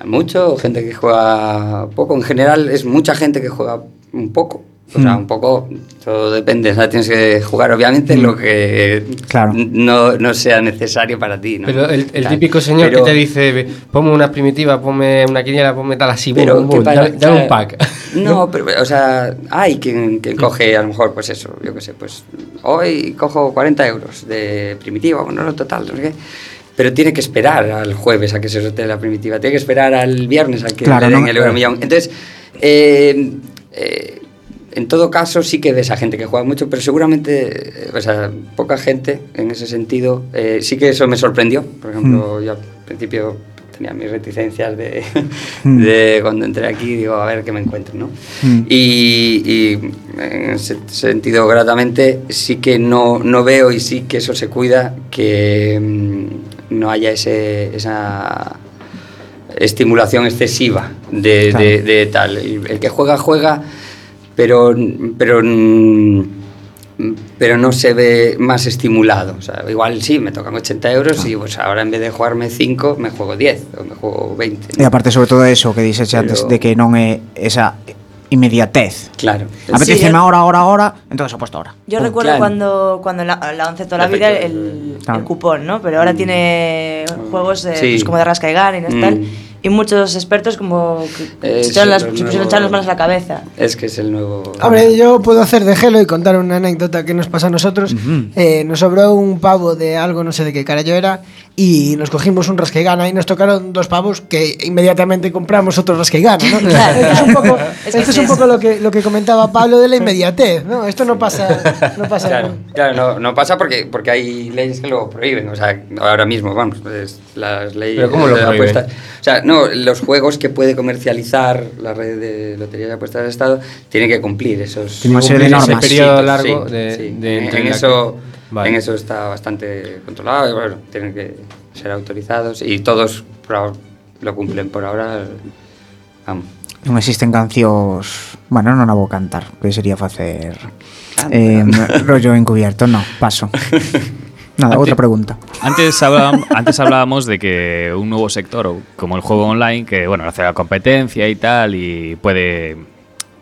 mucho, gente que juega poco. En general es mucha gente que juega un poco. O sea, un poco, todo depende. O sea, tienes que jugar, obviamente, lo que Claro. no, no sea necesario para ti. ¿no? Pero el, el Tal. típico señor Pero- que te dice, ponme una primitiva, ponme una quiniela, ponme tal así, Pero, boom, ¿qué boom, O sea, un pack. No, pero, o sea, hay quien, quien coge a lo mejor, pues eso, yo qué sé, pues hoy cojo 40 euros de primitiva, bueno, no total, no sé qué. Pero tiene que esperar al jueves a que se sortee la primitiva, tiene que esperar al viernes a que Claro, le den no- el euromillón. Entonces, eh, eh, en todo caso, sí que ves a gente que juega mucho, pero seguramente, eh, o sea, poca gente en ese sentido. eh, sí que eso me sorprendió. Por ejemplo, yo al principio tenía mis reticencias de, de cuando entré aquí, digo, a ver qué me encuentro, ¿no? Y, y en ese sentido, gratamente, sí que no, no veo y sí que eso se cuida, que mm, no haya ese, esa estimulación excesiva de, claro. de, de, tal. El que juega, juega, pero, pero, pero no se ve más estimulado. O sea, igual sí, me tocan 80 euros claro. y pues ahora en vez de jugarme 5, me juego 10 o me juego 20. ¿no? E aparte sobre todo eso que dices antes, pero... de que non é esa inmediatez. Claro. Apetece Sí, yo- ahora, ahora, ahora, entonces apuesto ahora. Yo recuerdo claro. cuando, cuando la, la 11 toda la La vida el, claro. el cupón, ¿no? Pero ahora tiene juegos eh, Sí. pues como de rasca y ganas y Mm. tal. Y muchos expertos como que Eh, se, echaron las, se echar las manos a la cabeza. Es que es el nuevo. Hombre, yo puedo hacer de gelo y contar una anécdota que nos pasa a nosotros. Eh, nos sobró un pavo de algo, no sé de qué carajo era, y nos cogimos un rasquegana y nos tocaron dos pavos que inmediatamente compramos otro rasquegana, ¿no? Claro, esto es un poco, Es que esto es un poco lo que, lo que comentaba Pablo de la inmediatez, ¿no? Esto no pasa, no pasa Claro, claro no, no pasa porque, porque hay leyes que lo prohíben. O sea, ahora mismo, vamos, es las leyes ¿Pero cómo lo prohíben? O sea, no, los juegos que puede comercializar la red de lotería y apuestas del Estado tienen que cumplir esos. Tiene de Cumplir ese periodo largo sí, de, sí. de en, en eso, que- Vale. en eso está bastante controlado y bueno, tienen que ser autorizados y todos por ahora lo cumplen por ahora. Vamos. Non existen cancións Bueno, non a vou cantar Que sería facer eh, Rollo encubierto, no, paso Nada, outra pregunta. Antes, hablábamos, antes hablábamos de que un nuevo sector, como el juego online, que bueno, hace la competencia y tal, y puede,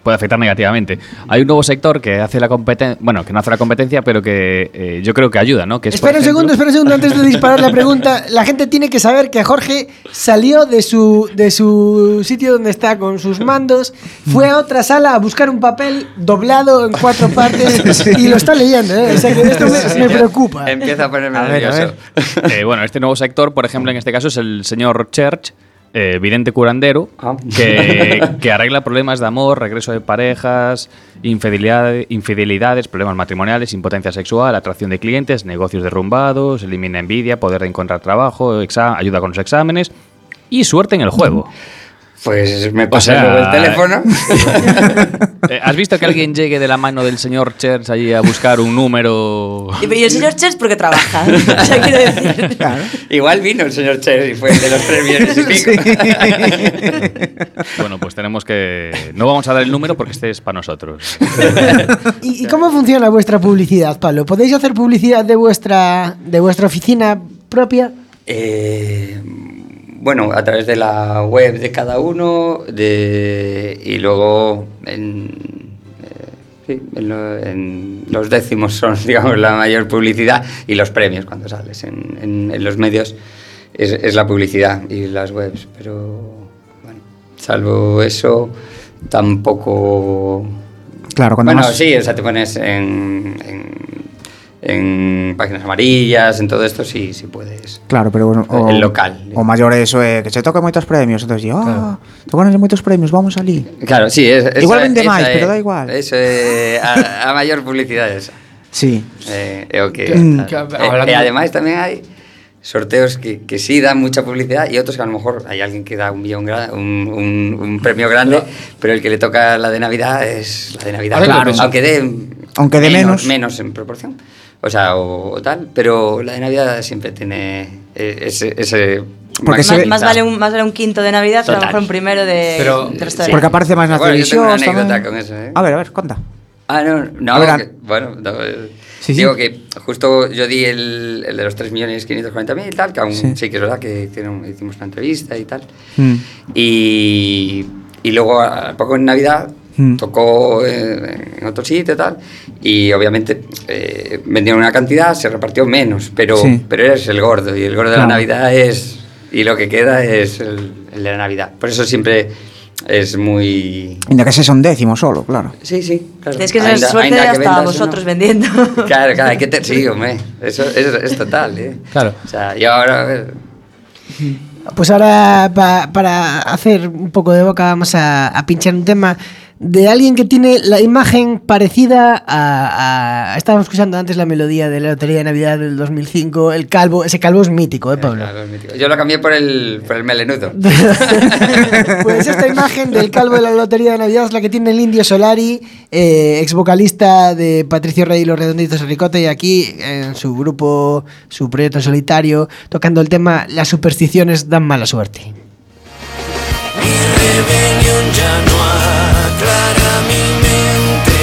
puede afectar negativamente. Hay un nuevo sector que hace la competencia, bueno, que no hace la competencia, pero que eh, yo creo que ayuda, ¿no? Que es, Espera un ejemplo- segundo, espera un segundo antes de disparar la pregunta. La gente tiene que saber que Jorge salió de su, de su sitio donde está con sus mandos, fue a otra sala a buscar un papel doblado en cuatro partes y lo está leyendo. ¿eh? O sea que esto me, me preocupa. Empieza a ponerme A ver, a nervioso. Eh, bueno, este nuevo sector, por ejemplo, en este caso es el señor Church, eh, vidente curandero, Ah. que, que arregla problemas de amor, regreso de parejas, infidelidad- infidelidades, problemas matrimoniales, impotencia sexual, atracción de clientes, negocios derrumbados, elimina envidia, poder de encontrar trabajo, ayuda con los exámenes y suerte en el juego. Pues me pasa sea, luego el teléfono. Eh, ¿Has visto que alguien llegue de la mano del señor Church allí a buscar un número? Y, y el señor Chess porque trabaja. o sea, quiero decir. Igual vino el señor Cher y fue el de los tres millones y pico. Bueno, pues tenemos que... No vamos a dar el número porque este es para nosotros. ¿Y, y cómo funciona vuestra publicidad, Pablo? ¿Podéis hacer publicidad de vuestra, de vuestra oficina propia? Eh, bueno, a través de la web de cada uno de, y luego en, eh, sí, en, lo- en los décimos son, digamos, la mayor publicidad y los premios cuando sales en, en- en los medios es, es la publicidad y las webs, pero bueno, salvo eso tampoco... Claro, cuando bueno, más- sí, o sea, te pones en, en, páginas amarillas, en todo esto, sí, sí puedes. Claro, pero bueno, o, El local. O maior é eso é que se toca moitos premios, entonces yo, ah, tocan moitos premios, vamos ali. Claro, sí, es, esa- Igual vende máis, é- pero da igual. Eso é a, a maior publicidade esa. Sí. Eh, é o que, Mm. Eh, e ademais tamén hai sorteos que, que sí dan mucha publicidad y otros que a lo mejor hay alguien que da un, millón un, un, un premio grande, pero el que le toca la de Navidad es la de Navidad. Claro. Aunque dé Aunque dé menos. menos en proporción. O sea, o, o tal, pero la de Navidad siempre tiene eh, ese... ese Porque se Más, ve- más vale un, más vale un quinto de Navidad que a lo mejor un primero de, Pero- de Porque aparece máis nas Bueno, yo tengo una anécdota con eso, ¿eh? A ver, a ver, conta. Ah, no, no, A ver, que- bueno, no, eh, Sí, sí. digo que justo yo di el, el de los 3.540.000 y tal, que aún Sí. sí. que es verdad que hicieron- hicimos una entrevista y tal. Mm. Y, y luego, a poco en Navidad, Mm. tocó eh, en otro sitio y tal, y obviamente eh, vendieron una cantidad, se repartió menos, pero, Sí. pero eres el gordo, y el gordo de Claro. la Navidad es... Y lo que queda es el, el de la Navidad. Por eso siempre es muy... Ainda que se son décimos solo, claro. Sí, sí, claro. Tienes que tener Ainda- suerte ainda que hasta vendas, vosotros ¿no? vendiendo. Claro, claro, hay que tener. Sí, hombre. Eso es, es total, ¿eh? Claro. O sea, yo ahora. a ver, Pues ahora, pa- para hacer un poco de boca, vamos a, a pinchar un tema de alguien que tiene la imagen parecida a, a- Estábamos escuchando antes la melodía de la Lotería de Navidad del 2005, el calvo, ese calvo es mítico, ¿eh, Pablo? claro, es mítico. Yo lo cambié por el, por el melenudo. pues esta imagen del calvo de la Lotería de Navidad es la que tiene el Indio Solari, eh, ex vocalista de Patricio Rey y los Redonditos de Ricote, y aquí en su grupo, su proyecto en solitario, tocando el tema Las supersticiones dan mala suerte. Mi rebelión ya no aclara mi mente.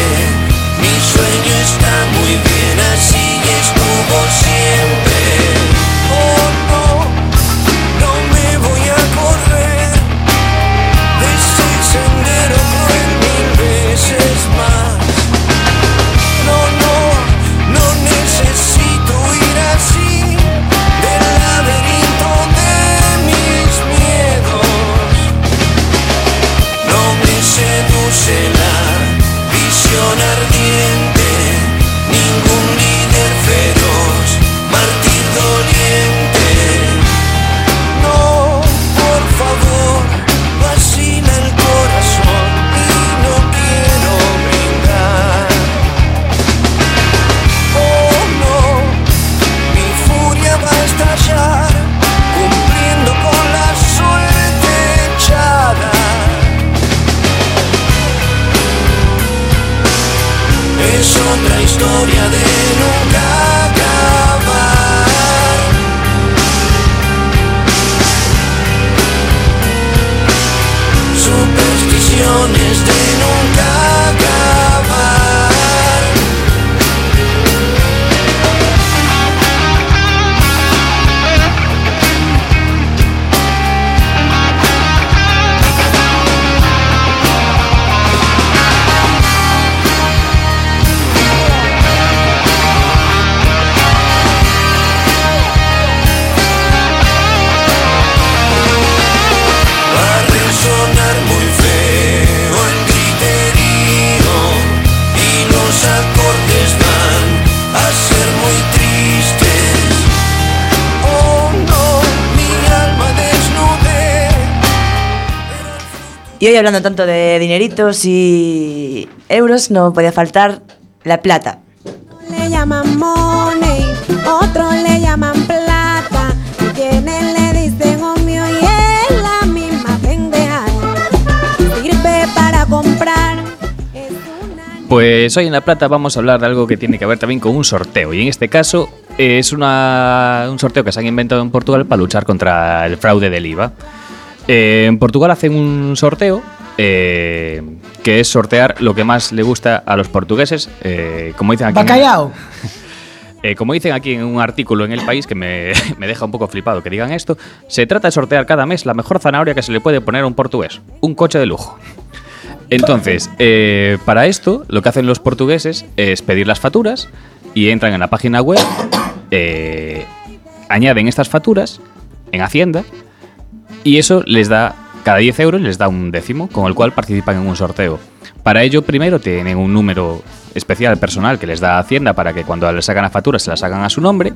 Mi sueño está muy bien, así estuvo siempre. Y hoy hablando tanto de dineritos y euros, no podía faltar la plata. Le llaman money, otros le llaman plata. Quienes le dicen omio y es la misma pendeja. Sirve para comprar. es una Pues hoy en La Plata vamos a hablar de algo que tiene que ver también con un sorteo. Y en este caso es una- un sorteo que se han inventado en Portugal para luchar contra el fraude del IVA. Eh, en Portugal hacen un sorteo eh, que es sortear lo que más le gusta a los portugueses. eh, como dicen aquí. en- Bacallao. eh, como dicen aquí en un artículo en El País que me, me deja un poco flipado que digan esto, se trata de sortear cada mes la mejor zanahoria que se le puede poner a un portugués, un coche de lujo. Entonces, para esto, lo que hacen los portugueses es pedir las facturas y entran en la página web, eh, añaden estas facturas en Hacienda y eso les da, cada 10 euros les da un décimo, con el cual participan en un sorteo. Para ello, primero tienen un número especial personal que les da Hacienda para que cuando les sacan la factura se las hagan a su nombre.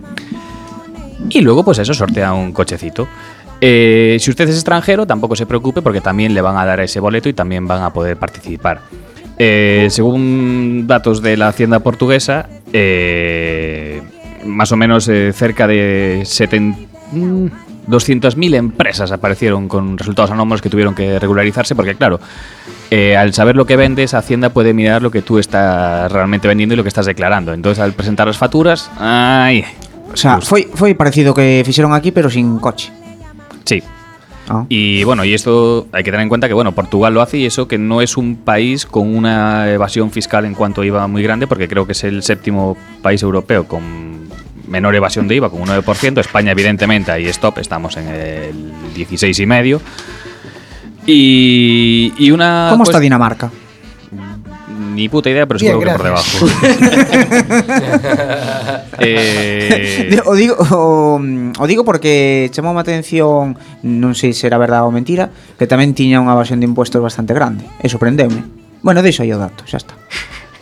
Y luego, pues eso, sortea un cochecito. Eh, si usted es extranjero, tampoco se preocupe porque también le van a dar ese boleto y también van a poder participar. Eh, según datos de la Hacienda portuguesa, eh, más o menos cerca de 70 mm, 200.000 empresas aparecieron con resultados anómalos que tuvieron que regularizarse porque, claro, eh, al saber lo que vendes, Hacienda puede mirar lo que tú estás realmente vendiendo y lo que estás declarando. Entonces, al presentar las facturas, ¡ay! O sea, foi, foi parecido que fixeron aquí, pero sin coche. Sí. Ah. Y bueno, y esto hay que tener en cuenta que bueno, Portugal lo hace y eso que no es un país con una evasión fiscal en cuanto a IVA muy grande, porque creo que es el séptimo país europeo con menor evasión de IVA, con un 9%. España, evidentemente, ahí stop, estamos en el 16,5%. Y, y una. Pues, está Dinamarca? Ni puta idea, pero Bien, seguro que por debajo. Eh, o digo o, o digo porque chamou a atención, non sei se era verdade ou mentira, que tamén tiña unha evasión de impuestos bastante grande. E sorprendeume. Bueno, deixo aí o dato, xa está.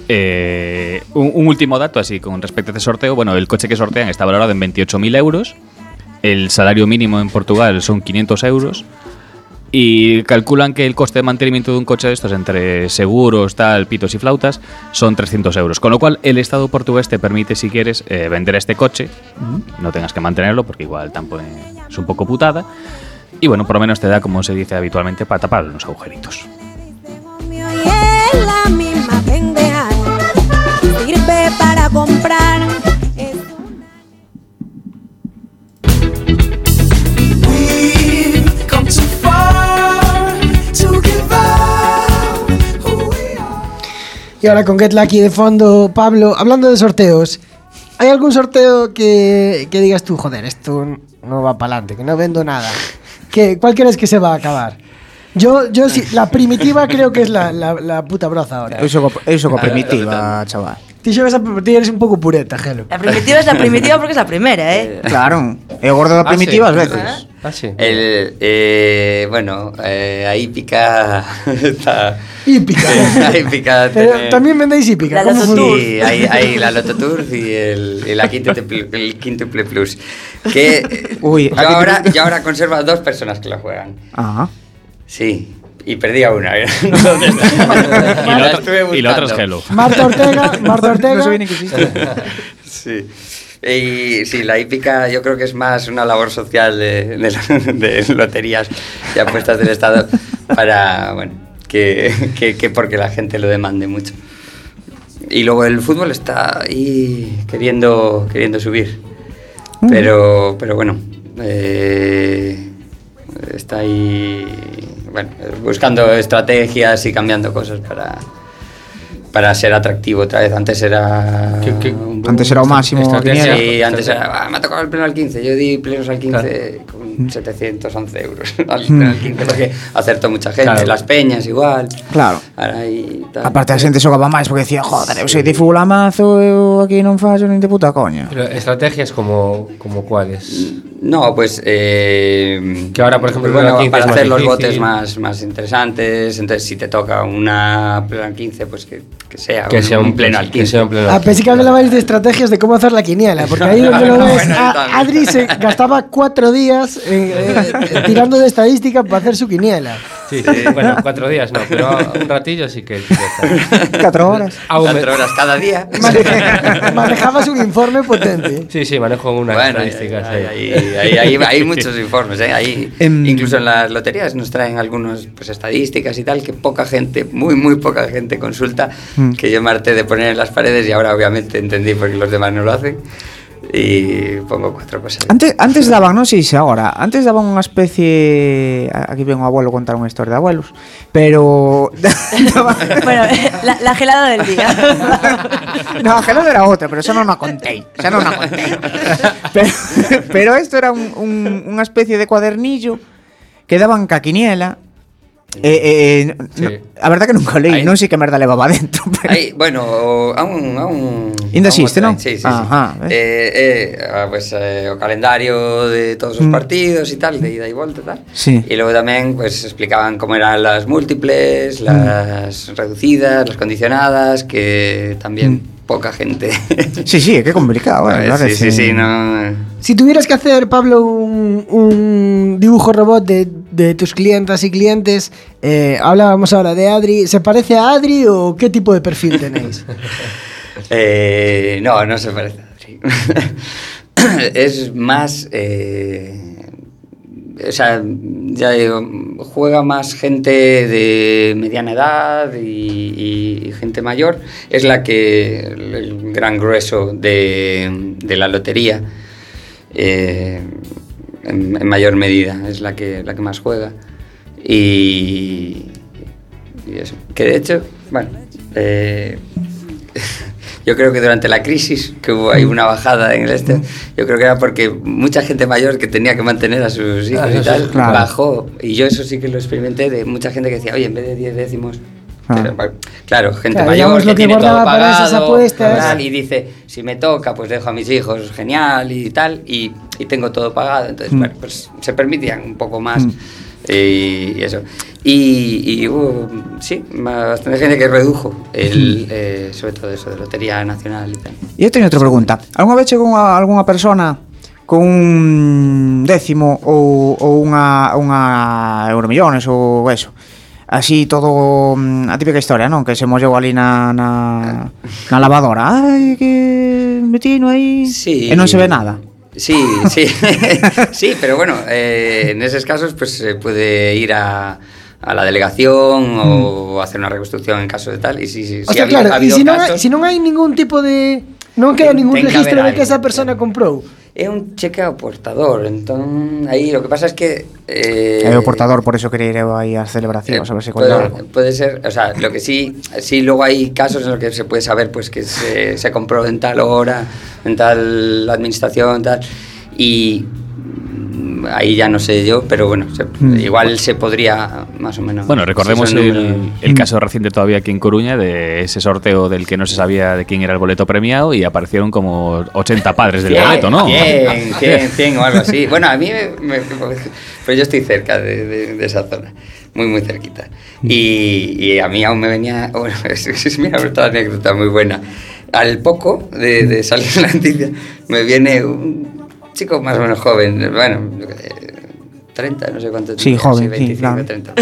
Eh, un, un último dato así con respecto a este sorteo. Bueno, el coche que sortean está valorado en 28.000 euros. El salario mínimo en Portugal son 500 euros. Y calculan que el coste de mantenimiento de un coche de estos, entre seguros, tal, pitos y flautas, son 300 euros. Con lo cual, el Estado portugués te permite, si quieres, eh, vender este coche. No tengas que mantenerlo, porque igual tampoco es un poco putada. Y bueno, por lo menos te da, como se dice habitualmente, para tapar unos agujeritos. Y ahora con Get Lucky de fondo, Pablo, hablando de sorteos, ¿hay algún sorteo que, que digas tú, joder, esto no va para adelante, que no vendo nada? ¿Qué, ¿Cuál crees que se va a acabar? Yo, yo sí, la primitiva creo que es la, la, la puta broza ahora. Eu sou, co- eu sou co primitiva, chaval. Ti a ti eres un pouco pureta, Gelo. La primitiva es la primitiva porque es la primera, ¿eh? Claro, é o gordo da Ah, primitiva ás sí. veces. Ah, sí. El, eh, bueno, eh, ahí pica. está, Hípica. ahí pica. Pero tener- también vendéis hípica. La ¿cómo Loto funciona? Sí, hay, hay la Loto Tour y, el, y la quíntuple, el quíntuple plus. Que eh, Uy, yo, ahora, yo ahora conservo a dos personas que lo juegan. Ah. Sí, y perdí a una. ¿eh? No. Y otra, estuve y otra es. Hello. Marta Ortega, Marta Ortega. Non sabía ni que existía. Sí. Y sí, la hípica yo creo que es más una labor social de, de, de loterías y apuestas del Estado para, bueno, que, que, que porque la gente lo demande mucho. Y luego el fútbol está ahí queriendo, queriendo subir. Pero, pero bueno, eh, está ahí bueno, buscando estrategias y cambiando cosas para, para ser atractivo otra vez. Antes era. ¿Qué, qué? Antes era o máximo. Sí, antes era. Ah, me ha tocado el pleno al 15. Yo di plenos al 15 claro. con mm. 711 euros. al pleno al 15, porque acertó mucha gente. Claro. Las peñas igual. Claro. Ahí, tal, Aparte, la gente sogaba máis porque decía, joder, eu sei de fulamazo, eu aquí non faço nin de puta coña. Pero estrategias como, como cuáles? Mm. No, pues eh, Que ahora, por ejemplo, bueno, el pleno al 15 para hacer los difícil. botes más, más interesantes. Entonces, si te toca una pleno al 15, pues que, que sea, Que sea un pleno al 15. Que sea un pleno Ah, pensé que hablabais de estrategias de cómo hacer la quiniela, porque ahí donde lo ves, Bueno, a-. Adri se gastaba cuatro días eh, eh, tirando de estadística para hacer su quiniela. Sí, sí, bueno, cuatro días no, pero un ratillo sí que. Cuatro horas. Aún me- Cuatro horas cada día. Manejabas un informe potente. Sí, sí, manejo unas Bueno, estadísticas. hay, hay- hay- hay- hay muchos informes, ¿eh? Hay- Em, incluso en las loterías nos traen algunos pues, estadísticas y tal que poca gente, muy, muy poca gente consulta, Mm. que yo me harté de poner en las paredes y ahora obviamente entendí por qué los demás no lo hacen y pongo cuatro cosas. Antes, antes daban, non sei se agora, antes daban unha especie aquí ven un abuelo contar unha historia de abuelos, pero Bueno, la, la gelada del día. No, que non era outra, pero xa non a contei, xa non a contei. Pero, pero isto era un, un, unha especie de cuadernillo que daban ca Eh, eh, eh sí. no, a verdad que nunca lei, non sei que merda levaba dentro. Pero... Aí, bueno, a un a un Ainda existe, non? Sí, sí, Ajá, sí. Eh, eh, ah, pues, eh, o calendario de todos os mm. partidos e tal, de ida e volta tal. Sí. E logo tamén pues explicaban como eran las múltiples, mm. las mm. reducidas, las condicionadas, que tamén mm poca gente. Sí, sí, que complicado, eh, sí, sí, sí, no. Si tuvieras que hacer, Pablo, un, un dibujo robot de, de tus clientas y clientes, eh, hablábamos ahora de Adri, ¿se parece a Adri o qué tipo de perfil tenéis? Eh, no, no se parece a Adri. es más. eh, o sea, ya digo, juega más gente de mediana edad y, gente mayor. Es la que. el, gran grueso de, la lotería. eh, en, en mayor medida, es la que, la que más juega. Y, y eso. Que de hecho, bueno, eh, yo creo que durante la crisis, que hubo ahí una bajada en el este, yo creo que era porque mucha gente mayor que tenía que mantener a sus hijos y tal, claro. bajó. Y yo eso sí que lo experimenté de mucha gente que decía, oye, en vez de 10 décimos... Ah. pero, Claro, gente Claro, mayor que tiene todo esas pagado, apuestas. y dice, si me toca, pues dejo a mis hijos, genial y tal, y, y tengo todo pagado. Entonces, Mm. bueno, pues se permitían un poco más Mm. Y, y eso. Y, y, hubo, sí, bastante gente que redujo, el, eh, sobre todo eso, de Lotería Nacional y tal. Y eu teño outra pregunta. Alguna vez chegou a algunha persona con un décimo ou, ou unha, unha euromillones ou eso? así todo mm, a típica historia, non? Que se mollou ali na, na, na lavadora. Ai, que metino aí... Sí. E non se ve nada. Sí, sí, sí, pero bueno, eh, en esos casos pues se puede ir a, a la delegación mm. o hacer unha reconstrucción en caso de tal. Y si, si, o sea, si claro, ha habido, ha habido si non, casos... Si non hai ningún tipo de... Non queda ningún registro de que esa persona eh. comprou é un cheque ao portador, entón aí o que pasa es que eh, é o portador, por eso quería ir aí ás celebracións, eh, a ver se eh, pode, algo. pode ser, o sea, lo que sí, sí luego hai casos en los que se puede saber pues que se, se compró en tal hora, en tal administración, tal y ahí ya no sé yo, pero bueno, se- Mm. igual se podría más o menos. Bueno, recordemos el, el caso reciente todavía aquí en Coruña de ese sorteo del que no se sabía de quién era el boleto premiado y aparecieron como 80 padres del boleto, ¿no? 100, 100, 100 o algo así. Bueno, a mí me, me- Pero yo estoy cerca de, de- de esa zona, muy, muy cerquita. Y, y a mí aún me venía... Bueno, es, es mira, esta anécdota muy buena. Al poco de, de salir la noticia, me viene un chico más o menos joven, bueno, 30, no sé cuánto. Sí, tenía, joven, sí, 25, sí, claro. 30.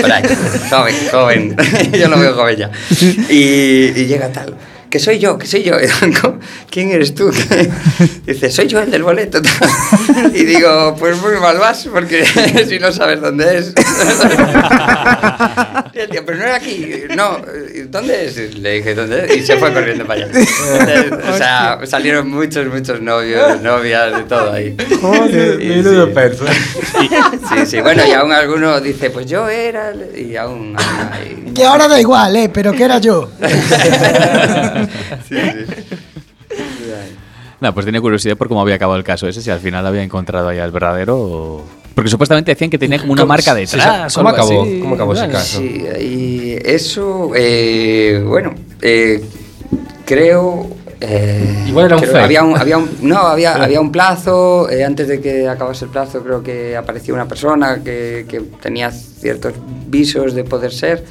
Por ahí, joven, joven. Yo lo veo joven ya. Y, y llega tal. Que soy yo, que soy yo. Y digo, ¿Quién eres tú? Dice, soy yo el del boleto. Y digo, pues muy mal vas, porque si no sabes dónde es. Y el tío, pero no era aquí. No, ¿dónde es? Le dije, ¿dónde es? Y se fue corriendo para allá. Entonces, o sea, salieron muchos, muchos novios, novias, de todo ahí. Joder, Y menudo sí. Sí, sí, bueno, y aún alguno dice, pues yo era, y aún... Que ahora da igual, eh, pero que era yo. Sí, sí. No, pues tenía curiosidad por cómo había acabado el caso ese, si al final había encontrado ahí al verdadero o... Porque supuestamente decían que tenía como una ¿Cómo- marca sí, detrás. ¿cómo o algo acabó? ¿Cómo acabó ese Bueno, caso? Sí, y eso, eh, bueno, eh, creo... eh, Igual era un fake. Había un, había un- no, había, había un plazo, eh, antes de que acabase el plazo creo que apareció una persona que, que tenía ciertos visos de poder ser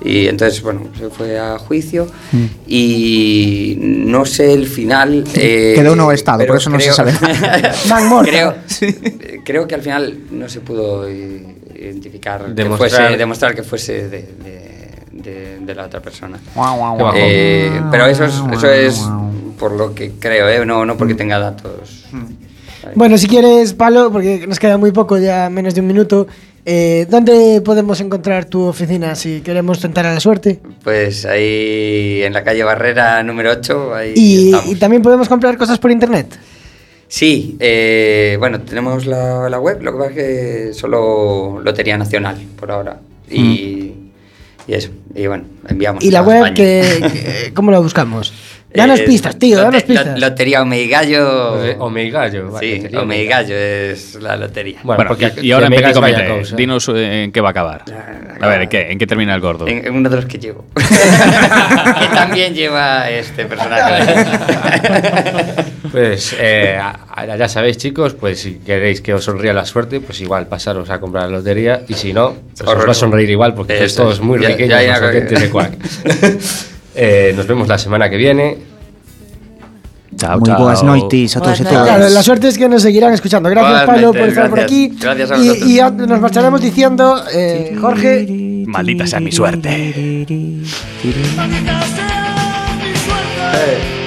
y entonces, bueno, se fue a juicio Mm. y no sé el final... eh, Quedó no estado, por eso no se creo- sabe. Man morta. creo, creo que al final no se pudo i- identificar, que Demostrar- fuese, demostrar que fuese de, de- de- de la otra persona. Guau, guau, Qué guau. bajo. Eh, pero eso es, eso es por lo que creo, ¿eh? no, no porque tenga datos. Bueno, si quieres, Palo, porque nos queda muy poco, ya menos de un minuto. Eh, ¿Dónde podemos encontrar tu oficina si queremos tentar a la suerte? Pues ahí en la calle Barrera número 8, ahí Y, también podemos comprar cosas por internet. Sí, eh, bueno, tenemos la, la web, lo que pasa es que solo Lotería Nacional por ahora. Y, y eso, y bueno, enviamos. Y la web, que- ¿cómo la buscamos? Danos Eh, pistas, tío, danos pistas. Lotería Omeigallo. Omeigallo, vale, Sí, Lotería Omeigallo es la lotería. Bueno, Bueno, porque y, y ahora en vaya Comité, cosa. dinos eh, en qué va a acabar. A ver, ¿en qué, en qué termina el gordo? En, en uno de los que llevo. que también lleva este personaje. Pues eh, ya sabéis, chicos, pues si queréis que os sonría la suerte, pues igual pasaros a comprar la lotería y si no, pues os va a sonreír igual porque sois todos es. muy Ya- riqueños ya, ya, los ya. oyentes de Quack. Eh, nos vemos la semana que viene. Chao, Muy chao. buenas noites a todos y todas. Claro, la suerte es que nos seguirán escuchando. Gracias, Pablo, por estar por aquí. Gracias a y, vosotros. y a- nos marcharemos diciendo, eh, Jorge, Maldita sea mi suerte. Maldita sea mi suerte.